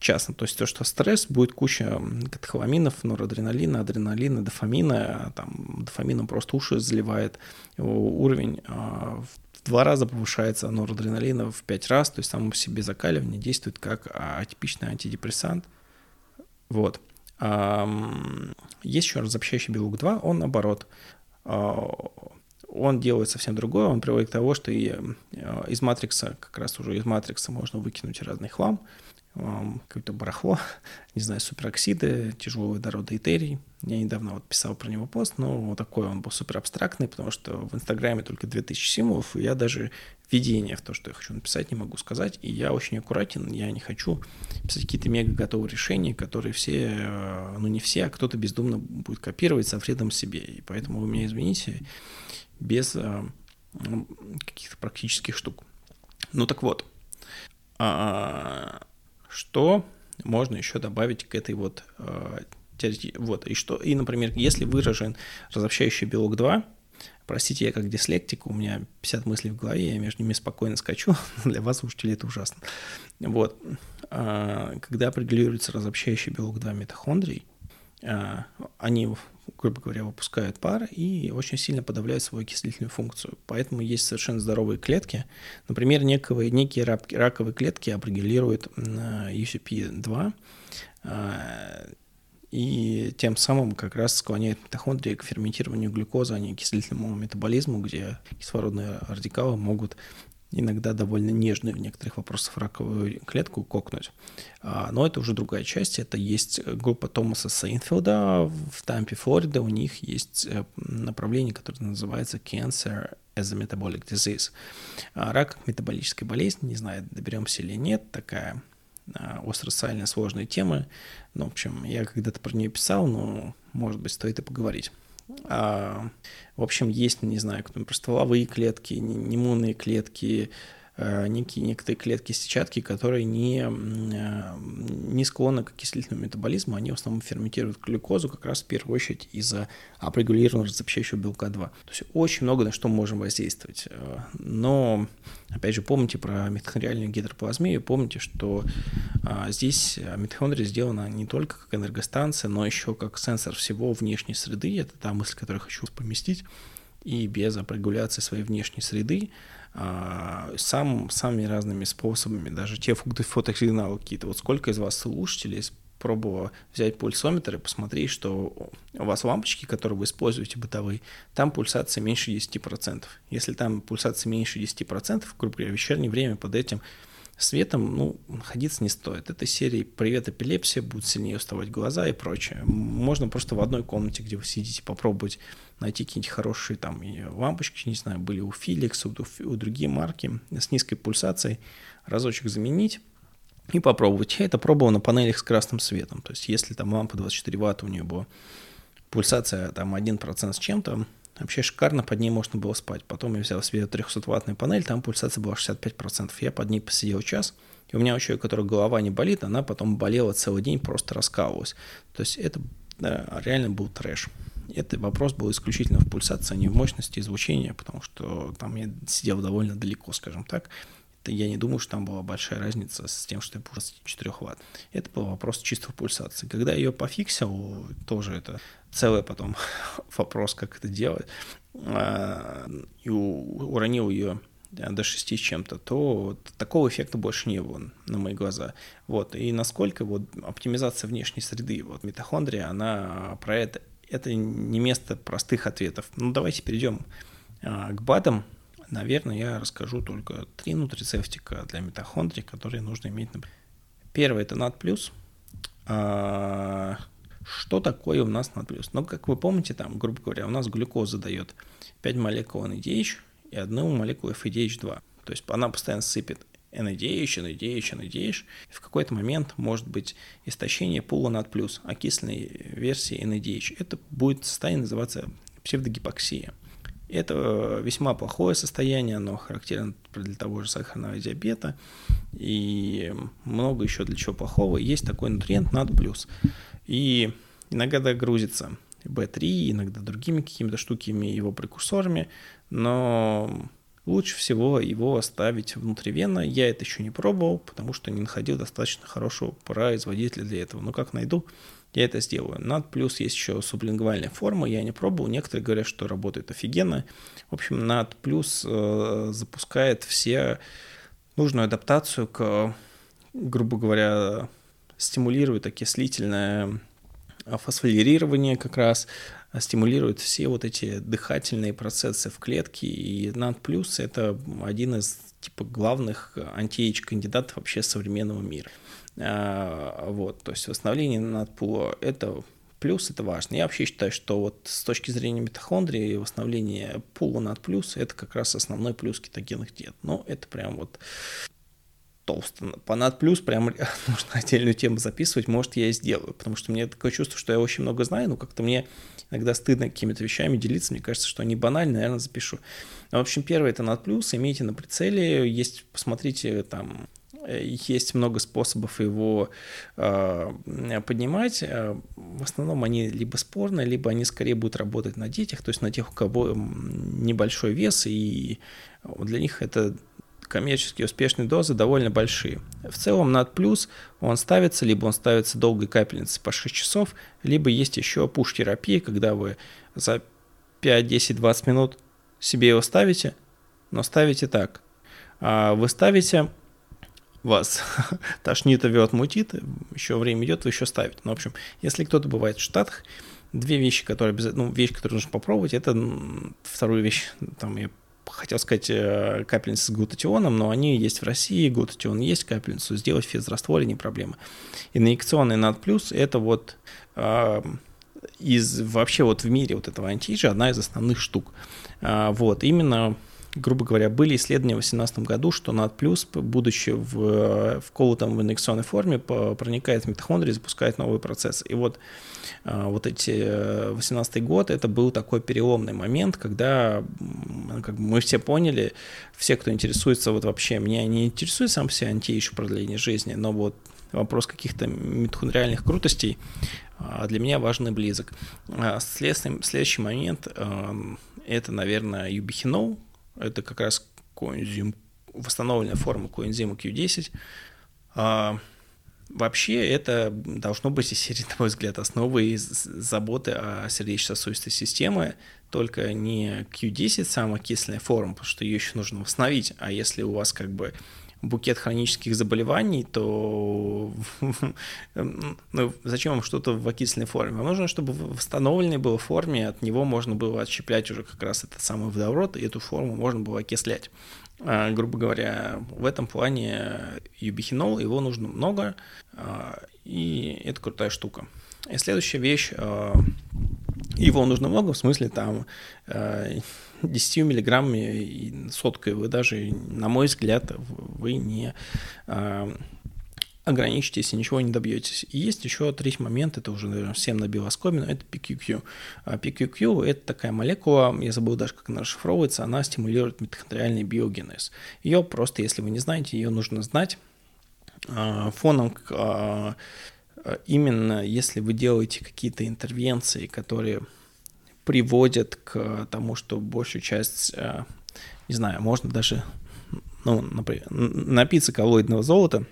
частно. То есть то, что стресс, будет куча катехоламинов, норадреналина, адреналина, дофамина, там дофамином просто уши заливает, уровень а, в два раза повышается норадреналина в пять раз, то есть само себе закаливание действует как атипичный антидепрессант. Вот. Есть еще разобщающий белок 2, он наоборот а, он делает совсем другое, он приводит к тому, что и а, из матрикса, как раз уже из матрикса можно выкинуть разный хлам, какое-то барахло, не знаю, супероксиды, тяжелый водород этерий. Я недавно вот писал про него пост, но вот такой он был супер абстрактный, потому что в Инстаграме только 2000 символов, и я даже видение в то, что я хочу написать, не могу сказать, и я очень аккуратен, я не хочу писать какие-то мега готовые решения, которые все, э, ну не все, а кто-то бездумно будет копировать со вредом себе, и поэтому вы меня извините, без э, каких-то практических штук. Ну так вот, а, что можно еще добавить к этой вот э, вот, и что, и, например, если выражен разобщающий белок 2, простите, я как дислектик, у меня 50 мыслей в голове, я между ними спокойно скачу, для вас, слушателей, это ужасно. Вот, а, когда определируется разобщающий белок 2 митохондрий, а, они грубо говоря, выпускают пар и очень сильно подавляют свою окислительную функцию. Поэтому есть совершенно здоровые клетки. Например, некие, некие раковые клетки апрегулируют UCP2 а, и тем самым как раз склоняет митохондрии к ферментированию глюкозы, а не к окислительному метаболизму, где кислородные радикалы могут иногда довольно нежную в некоторых вопросах раковую клетку кокнуть. А, но это уже другая часть. Это есть группа Томаса Сейнфилда в Тампе, Флорида. У них есть э, направление, которое называется Cancer as a Metabolic Disease. А, рак метаболическая болезнь. Не знаю, доберемся или нет. Такая а, остросоциальная сложная тема. Ну, в общем, я когда-то про нее писал, но, может быть, стоит и поговорить. А, в общем, есть, не знаю, например, стволовые клетки, иммунные клетки, некие, некоторые клетки сетчатки, которые не, э, не склонны к окислительному метаболизму, они в основном ферментируют глюкозу как раз в первую очередь из-за апрегулированного разобщающего белка 2. То есть очень много на что мы можем воздействовать. Э, но, опять же, помните про митохондриальную гидроплазмию, помните, что здесь митохондрия сделана не только как энергостанция, но еще как сенсор всего внешней среды. Это та мысль, которую хочу поместить. И без апрегуляции своей внешней среды а, сам, самыми разными способами, даже те фотосигналы какие-то. Вот сколько из вас слушателей пробовало взять пульсометр и посмотреть, что у вас лампочки, которые вы используете бытовые, там пульсация меньше 10%. Если там пульсация меньше 10%, грубо говоря, в вечернее время под этим светом, ну, находиться не стоит. Этой серии «Привет, эпилепсия», будут сильнее уставать глаза и прочее. Можно просто в одной комнате, где вы сидите, попробовать найти какие-нибудь хорошие там лампочки, не знаю, были у Philips, у, у другие марки с низкой пульсацией, разочек заменить и попробовать. Я это пробовал на панелях с красным светом. То есть если там лампа 24 ватта у нее была пульсация там 1% с чем-то, Вообще шикарно, под ней можно было спать. Потом я взял себе 300-ваттную панель, там пульсация была 65%. Я под ней посидел час, и у меня у человека, у которого голова не болит, она потом болела целый день, просто раскалывалась. То есть это да, реально был трэш. Это вопрос был исключительно в пульсации, а не в мощности звучания, потому что там я сидел довольно далеко, скажем так. Это я не думаю, что там была большая разница с тем, что я пульс 4 ватт. Это был вопрос чисто в пульсации. Когда я ее пофиксил, тоже это целый потом вопрос, как это делать, а, и уронил ее до 6 с чем-то, то вот такого эффекта больше не было на мои глаза. Вот. И насколько вот оптимизация внешней среды, вот митохондрия, она про это это не место простых ответов. Ну, давайте перейдем а, к БАДам. Наверное, я расскажу только три нутрицептика для митохондрий, которые нужно иметь. Первый – это NAD+. А, что такое у нас NAD+. Ну, как вы помните, там, грубо говоря, у нас глюкоза дает 5 молекул NADH и одну молекулу FADH2. То есть она постоянно сыпет NADH, NADH, NADH. И в какой-то момент может быть истощение пула над плюс окисленной версии NADH. Это будет состояние называться псевдогипоксия. Это весьма плохое состояние, оно характерно для того же сахарного диабета и много еще для чего плохого. Есть такой нутриент над плюс. И иногда грузится B3, иногда другими какими-то штуками, его прекурсорами, но лучше всего его оставить внутривенно. Я это еще не пробовал, потому что не находил достаточно хорошего производителя для этого. Но как найду, я это сделаю. Над плюс есть еще сублингвальная форма, я не пробовал. Некоторые говорят, что работает офигенно. В общем, над плюс э, запускает все нужную адаптацию к, грубо говоря, стимулирует окислительное фосфорилирование как раз, стимулирует все вот эти дыхательные процессы в клетке, и NAD+, это один из типа главных анти-эйдж-кандидатов вообще современного мира. А, вот, то есть восстановление NAD+, это плюс, это важно. Я вообще считаю, что вот с точки зрения митохондрии восстановление пула над плюс это как раз основной плюс кетогенных диет. Но это прям вот толсто. Над плюс прям нужно отдельную тему записывать, может, я и сделаю, потому что мне такое чувство, что я очень много знаю, но как-то мне иногда стыдно какими-то вещами делиться, мне кажется, что они банальны, наверное, запишу. Но, в общем, первое это над плюс, имейте на прицеле, есть, посмотрите, там, э, есть много способов его э, поднимать. Э, в основном они либо спорные, либо они скорее будут работать на детях, то есть на тех, у кого небольшой вес, и для них это коммерчески успешные дозы довольно большие. В целом над плюс он ставится, либо он ставится долгой капельницей по 6 часов, либо есть еще пуш-терапия, когда вы за 5, 10, 20 минут себе его ставите, но ставите так. А вы ставите, вас тошнит, рвет, мутит, еще время идет, вы еще ставите. Ну, в общем, если кто-то бывает в Штатах, две вещи, которые, ну, вещь, которую нужно попробовать, это вторую вещь, там я хотел сказать э, капельницы с глутатионом, но они есть в России, глутатион есть, капельницу сделать в физрастворе не проблема. Инъекционный над плюс это вот э, из вообще вот в мире вот этого антиэйджа одна из основных штук. Э, вот, именно грубо говоря, были исследования в 2018 году, что над плюс, будучи в, вколотом в инъекционной форме, проникает в митохондрии запускает новый процесс. И вот, вот эти 18 э, год, это был такой переломный момент, когда как бы мы все поняли, все, кто интересуется, вот вообще, меня не интересует сам все антиэйдж продление жизни, но вот вопрос каких-то митохондриальных крутостей а, для меня важен и близок. А, следующий, следующий момент – это, наверное, юбихинол, это как раз коэнзим, восстановленная форма коэнзима Q10. Вообще это должно быть из серии, на мой взгляд, основы заботы о сердечно-сосудистой системе, только не Q10 самокисленная форма, потому что ее еще нужно восстановить, а если у вас как бы букет хронических заболеваний, то ну, зачем вам что-то в окисленной форме? Вам нужно, чтобы в восстановленной было форме, от него можно было отщеплять уже как раз этот самый водород, и эту форму можно было окислять. А, грубо говоря, в этом плане юбихинол, его нужно много, а, и это крутая штука. И следующая вещь, а, его нужно много, в смысле там 10 миллиграммами соткой вы даже, на мой взгляд, вы не э, ограничитесь и ничего не добьетесь. И есть еще третий момент, это уже, наверное, всем набил оскомину, это PQQ. А PQQ – это такая молекула, я забыл даже, как она расшифровывается, она стимулирует митохондриальный биогенез. Ее просто, если вы не знаете, ее нужно знать. Э, фоном к именно если вы делаете какие-то интервенции, которые приводят к тому, что большую часть, э, не знаю, можно даже ну, например, напиться коллоидного золота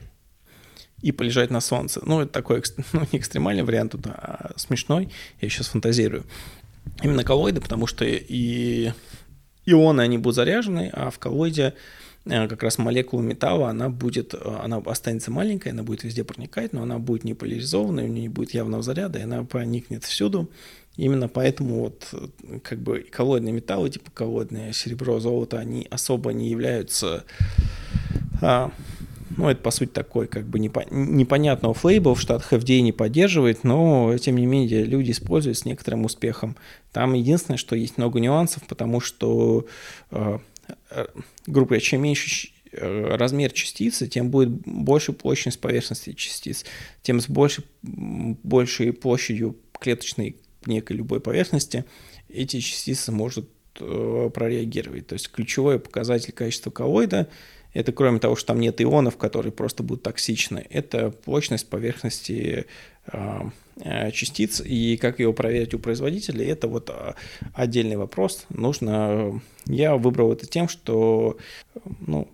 и полежать на солнце. Ну, это такой ну, не экстремальный вариант, а смешной. Я сейчас фантазирую. Именно коллоиды, потому что и ионы, они будут заряжены, а в коллоиде э, как раз молекула металла, она будет, э, она останется маленькая, она будет везде проникать, но она будет не поляризованная, у нее не будет явного заряда, и она проникнет всюду, Именно поэтому вот как бы коллоидные металлы, типа коллоидное серебро, золото, они особо не являются... А, ну, это, по сути, такой как бы непо- непонятного флейбл в Штатах FDA не поддерживает, но, тем не менее, люди используют с некоторым успехом. Там единственное, что есть много нюансов, потому что, э, грубо говоря, чем меньше э, размер частицы, тем будет больше площадь поверхности частиц, тем с большей, большей площадью клеточной некой любой поверхности, эти частицы может э, прореагировать. То есть ключевой показатель качества коллоида – это кроме того, что там нет ионов, которые просто будут токсичны, это площадь поверхности э, э, частиц, и как его проверить у производителя, это вот отдельный вопрос. Нужно... Я выбрал это тем, что ну,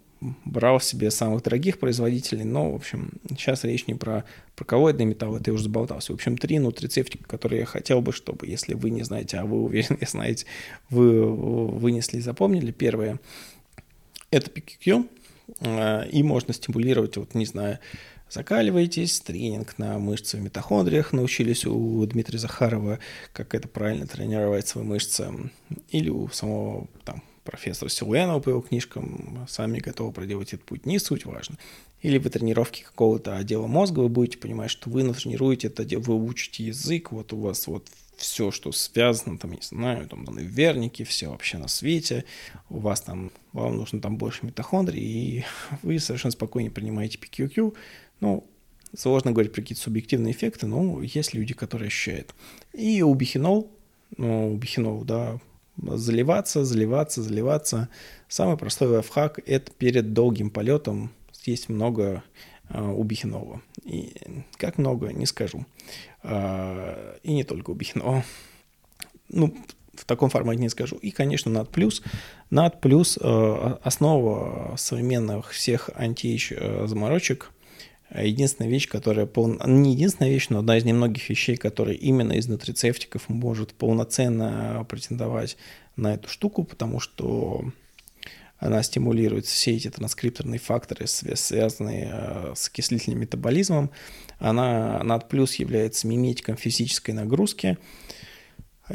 брал себе самых дорогих производителей, но, в общем, сейчас речь не про, про коллоидный металл, это я уже заболтался. В общем, три нутрицептика, которые я хотел бы, чтобы, если вы не знаете, а вы уверены, знаете, вы вынесли и запомнили. Первое – это PQQ, э, и можно стимулировать, вот, не знаю, закаливаетесь, тренинг на мышцы в митохондриях, научились у Дмитрия Захарова, как это правильно тренировать свои мышцы, или у самого там профессор Силуэнова по его книжкам, сами готовы проделать этот путь, не суть важно. Или вы тренировки какого-то отдела мозга, вы будете понимать, что вы тренируете это отдел, вы учите язык, вот у вас вот все, что связано, там, не знаю, там, верники, все вообще на свете, у вас там, вам нужно там больше митохондрий, и вы совершенно спокойно принимаете PQQ, ну, сложно говорить про какие-то субъективные эффекты, но есть люди, которые ощущают. И у бихинол, ну, бихинол, да, заливаться, заливаться, заливаться. Самый простой лайфхак – это перед долгим полетом есть много э, у Бихинова. И как много, не скажу. Э, и не только у. Ну, в таком формате не скажу. И, конечно, над плюс. Над плюс э, основа современных всех антиэйдж э, заморочек единственная вещь, которая пол... не единственная вещь, но одна из немногих вещей, которая именно из нутрицептиков может полноценно претендовать на эту штуку, потому что она стимулирует все эти транскрипторные факторы, связанные э, с окислительным метаболизмом. Она, над плюс является миметиком физической нагрузки,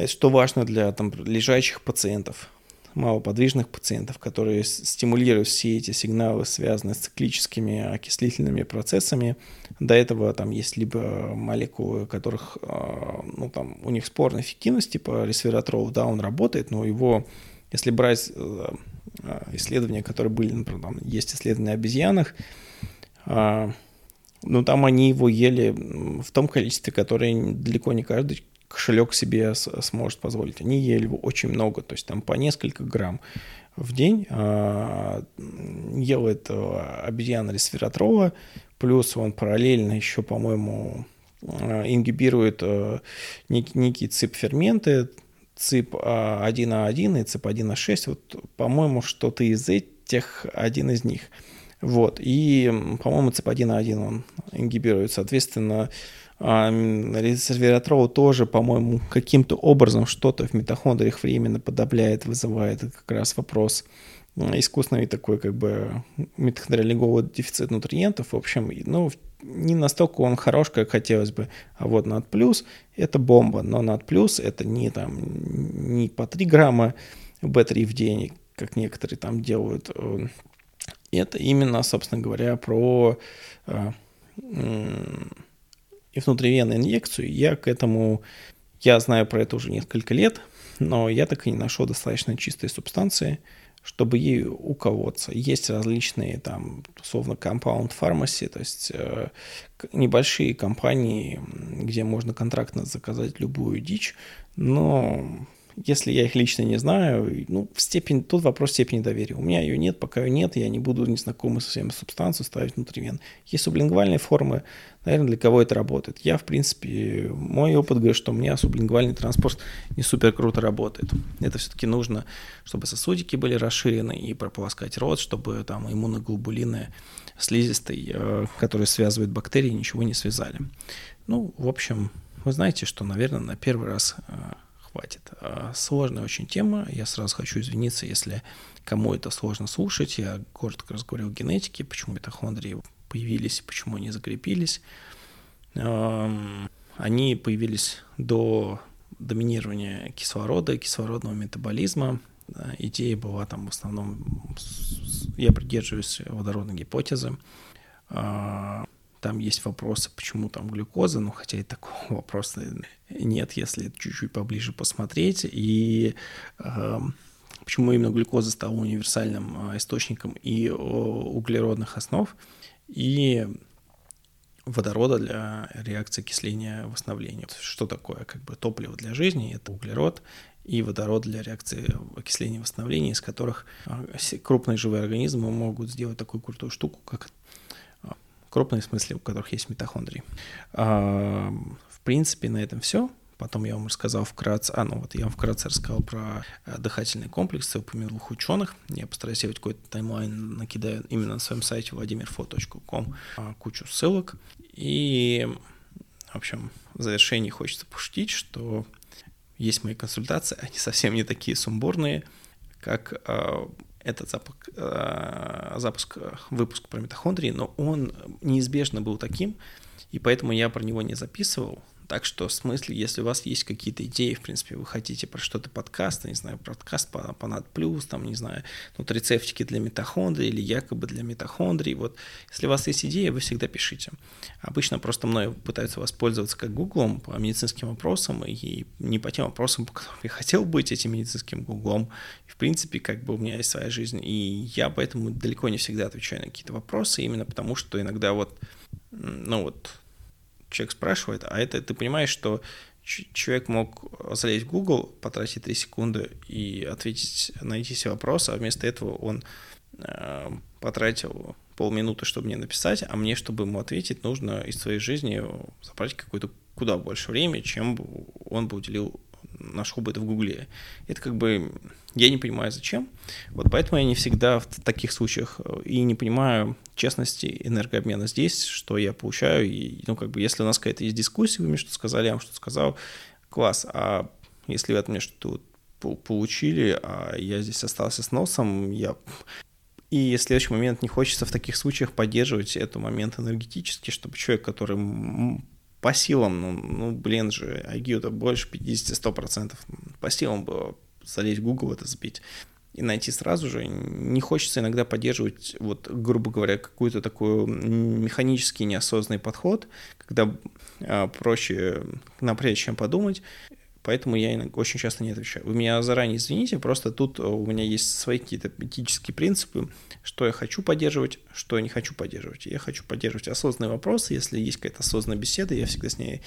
что важно для там, лежачих пациентов. Малоподвижных пациентов, которые стимулируют все эти сигналы, связанные с циклическими окислительными процессами. До этого там есть либо молекулы, которых, а, ну, там, у них спорная эффективность, типа ресвератрол, да, он работает, но его, если брать э, а, исследования, которые были, например, там есть исследования о обезьянах, а, ну, там они его ели в том количестве, которое далеко не каждый кошелек себе сможет позволить. Они ели очень много, то есть там по несколько грамм в день а, ел это обезьяна ресвератрова, плюс он параллельно еще, по-моему, а, ингибирует а, некие цип-ферменты, цип-1А1 и цип-1А6, вот, по-моему, что-то из этих, один из них. Вот, и, по-моему, цип-1А1 он ингибирует, соответственно, а, Резвератрол тоже, по-моему, каким-то образом что-то в митохондриях временно подавляет, вызывает как раз вопрос искусственный такой как бы митохондриальный голод, дефицит нутриентов. В общем, ну, не настолько он хорош, как хотелось бы. А вот над плюс это бомба, но над плюс это не там не по 3 грамма B3 в день, как некоторые там делают. Это именно, собственно говоря, про а, и внутривенную инъекцию. Я к этому, я знаю про это уже несколько лет, но я так и не нашел достаточно чистой субстанции, чтобы ей уколоться. Есть различные там, условно, compound pharmacy, то есть э, небольшие компании, где можно контрактно заказать любую дичь, но если я их лично не знаю, ну, в степени, тут вопрос степени доверия. У меня ее нет, пока ее нет, я не буду незнакомый со всеми субстанциями ставить внутривен. Есть сублингвальные формы, наверное, для кого это работает. Я, в принципе, мой опыт говорит, что у меня сублингвальный транспорт не супер круто работает. Это все-таки нужно, чтобы сосудики были расширены и прополоскать рот, чтобы там иммуноглобулины слизистой, э, которые связывают бактерии, ничего не связали. Ну, в общем, вы знаете, что, наверное, на первый раз э, хватит. А, сложная очень тема. Я сразу хочу извиниться, если кому это сложно слушать. Я коротко разговаривал о генетике, почему митохондрии появились, почему они закрепились. Они появились до доминирования кислорода, кислородного метаболизма. Идея была там в основном, я придерживаюсь водородной гипотезы. Там есть вопросы, почему там глюкоза, ну, хотя и такого вопроса нет, если чуть-чуть поближе посмотреть. И э, почему именно глюкоза стала универсальным э, источником и углеродных основ, и водорода для реакции окисления восстановления. Что такое как бы топливо для жизни? Это углерод и водород для реакции окисления восстановления, из которых э, крупные живые организмы могут сделать такую крутую штуку, как крупные смысле, у которых есть митохондрии. А, в принципе, на этом все. Потом я вам рассказал вкратце, а, ну вот я вам вкратце рассказал про э, дыхательные комплексы, упомянул двух ученых. Я постараюсь сделать какой-то таймлайн, накидаю именно на своем сайте vladimirfo.com а, кучу ссылок. И, в общем, в завершении хочется пошутить, что есть мои консультации, они совсем не такие сумбурные, как а, этот запуск, э, запуск, выпуск про митохондрии, но он неизбежно был таким, и поэтому я про него не записывал. Так что, смысле, если у вас есть какие-то идеи, в принципе, вы хотите про что-то подкаст, не знаю, подкаст по, по над плюс, там, не знаю, вот рецептики для митохондрий или якобы для митохондрий, вот, если у вас есть идеи, вы всегда пишите. Обычно просто мной пытаются воспользоваться как гуглом по медицинским вопросам и не по тем вопросам, по которым я хотел быть этим медицинским гуглом. В принципе, как бы у меня есть своя жизнь, и я поэтому далеко не всегда отвечаю на какие-то вопросы, именно потому что иногда вот, ну вот, человек спрашивает, а это ты понимаешь, что человек мог залезть в Google, потратить 3 секунды и ответить, найти все вопросы, а вместо этого он э, потратил полминуты, чтобы мне написать, а мне, чтобы ему ответить, нужно из своей жизни забрать какое-то куда больше времени, чем он бы уделил нашел бы это в Гугле. Это как бы я не понимаю, зачем. Вот поэтому я не всегда в таких случаях э, и не понимаю честности энергообмена здесь, что я получаю. И, ну, как бы, если у нас какая-то есть дискуссия, вы мне что-то сказали, я вам что-то сказал, класс. А если вы от меня что-то получили, а я здесь остался с носом, я и следующий момент не хочется в таких случаях поддерживать этот момент энергетически, чтобы человек, который по силам, ну, ну блин же, IQ это больше 50-100%, по силам было залезть в Google, это сбить. и найти сразу же. Не хочется иногда поддерживать, вот, грубо говоря, какой-то такой механический неосознанный подход, когда а, проще напрячь, чем подумать. Поэтому я очень часто не отвечаю. Вы меня заранее извините, просто тут у меня есть свои какие-то этические принципы, что я хочу поддерживать, что я не хочу поддерживать. Я хочу поддерживать осознанные вопросы, если есть какая-то осознанная беседа, я всегда с ней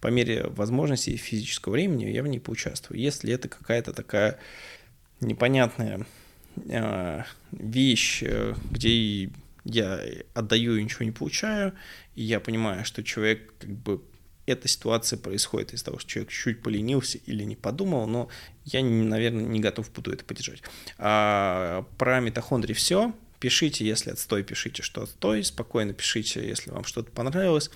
по мере возможности и физического времени я в ней поучаствую. Если это какая-то такая непонятная э, вещь, э, где я отдаю и ничего не получаю, и я понимаю, что человек как бы эта ситуация происходит из-за того, что человек чуть поленился или не подумал, но я, наверное, не готов буду это поддержать. А про митохондрии все. Пишите, если отстой, пишите, что отстой. Спокойно пишите, если вам что-то понравилось.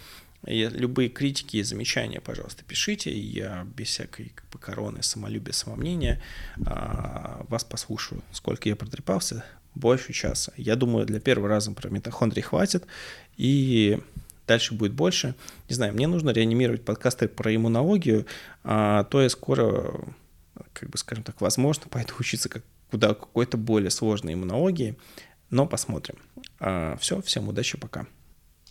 И любые критики и замечания, пожалуйста, пишите. Я без всякой как бы, короны, самолюбия, самомнения а, вас послушаю. Сколько я протрепался? Больше часа. Я думаю, для первого раза про митохондрии хватит. И дальше будет больше. Не знаю, мне нужно реанимировать подкасты про иммунологию, а то я скоро, как бы, скажем так, возможно, пойду учиться как, куда какой-то более сложной иммунологии, но посмотрим. А, все, всем удачи, пока.